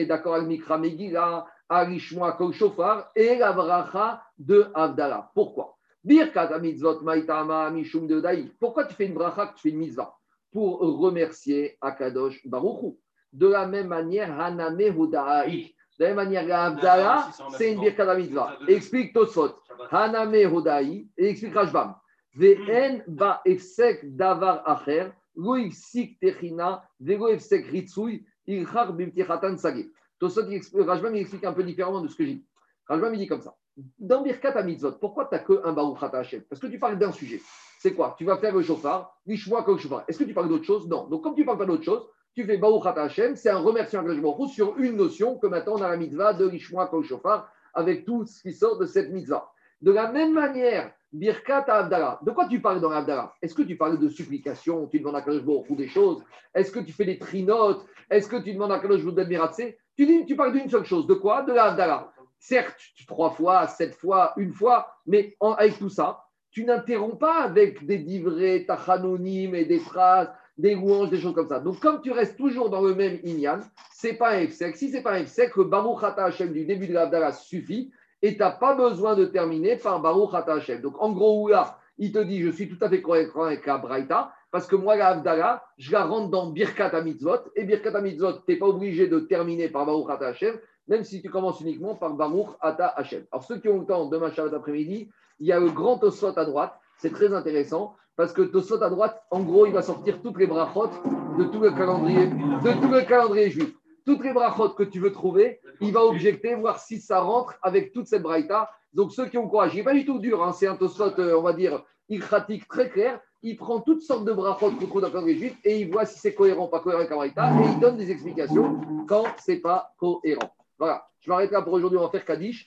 d'accord al mikra megillah, al ishmoa kol shofar, et la bracha de Avdallah. Pourquoi? Birkat mitzvot maitama mishum de. Pourquoi tu fais une bracha que tu fais une mitzvah? Pour remercier Akadosh Baruchou. De la même manière, Haname Hudaï. De la même manière, la Avdallah, c'est une birkat mitzvah. Explique Tosfot. Haname Hodaï, et explique Rajbam. Ve'en ba efsek davar acher, lo ifsik techina, vego efsek ritsui, ilchar bimtichatan sage. Rajbam, il explique un peu différemment de ce que j'ai dit. Rajbam, il dit comme ça. Dans Birkat Mitzvot, pourquoi tu n'as que un Baruch Hashem? Parce que tu parles d'un sujet. C'est quoi? Tu vas faire le chauffard, l'ishmoa comme chauffard. Est-ce que tu parles d'autre chose? Non. Donc, comme tu ne parles pas d'autre chose, tu fais Baruch Hashem, c'est un remerciement sur une notion que maintenant on a la mitzvah de l'ishmoa comme chauffard avec tout ce qui sort de cette mitzvah. De la même manière, Birkat Abdallah. De quoi tu parles dans l'Abdallah Est-ce que tu parles de supplication? Tu demandes à Kadosh Hu des choses? Est-ce que tu fais des trinotes? Est-ce que tu demandes à Kadosh d'admiratse Tu dis, tu parles d'une seule chose. De quoi? De l'Abdallah. Certes, tu- trois fois, sept fois, une fois, mais en- avec tout ça, tu n'interromps pas avec des divrés, tachanonymes et des phrases, des louanges, des choses comme ça. Donc, comme tu restes toujours dans le même inyan, c'est pas un F-sec. Si c'est pas un F-sec, le Baruch Ata Hashem du début de l'Abdallah suffit et tu n'as pas besoin de terminer par Baruch Hashem. Donc, en gros, là, il te dit, je suis tout à fait cohérent avec la Braïta, parce que moi, la Abdallah, je la rentre dans Birkat Mitzvot, et Birkat Mitzvot, tu n'es pas obligé de terminer par Baruch Ata Hashem, même si tu commences uniquement par Baruch Ata Hashem. Alors, ceux qui ont le temps, demain, Shabbat après-midi, il y a le grand Tosfot à droite, c'est très intéressant, parce que Tosfot à droite, en gros, il va sortir toutes les brachot de tout le calendrier, de tout le calendrier juif. Toutes les brachot que tu veux trouver, il va objecter, voir si ça rentre avec toute cette braïta. Donc, ceux qui ont courage, il n'est pas du tout dur, hein, c'est un Tosfot, euh, on va dire, ilkratique très clair. Il prend toutes sortes de brachot qu'on trouve dans le juif et il voit si c'est cohérent ou pas cohérent avec la braïta et il donne des explications quand c'est pas cohérent. Voilà, je m'arrête là pour aujourd'hui, on va faire Kaddish.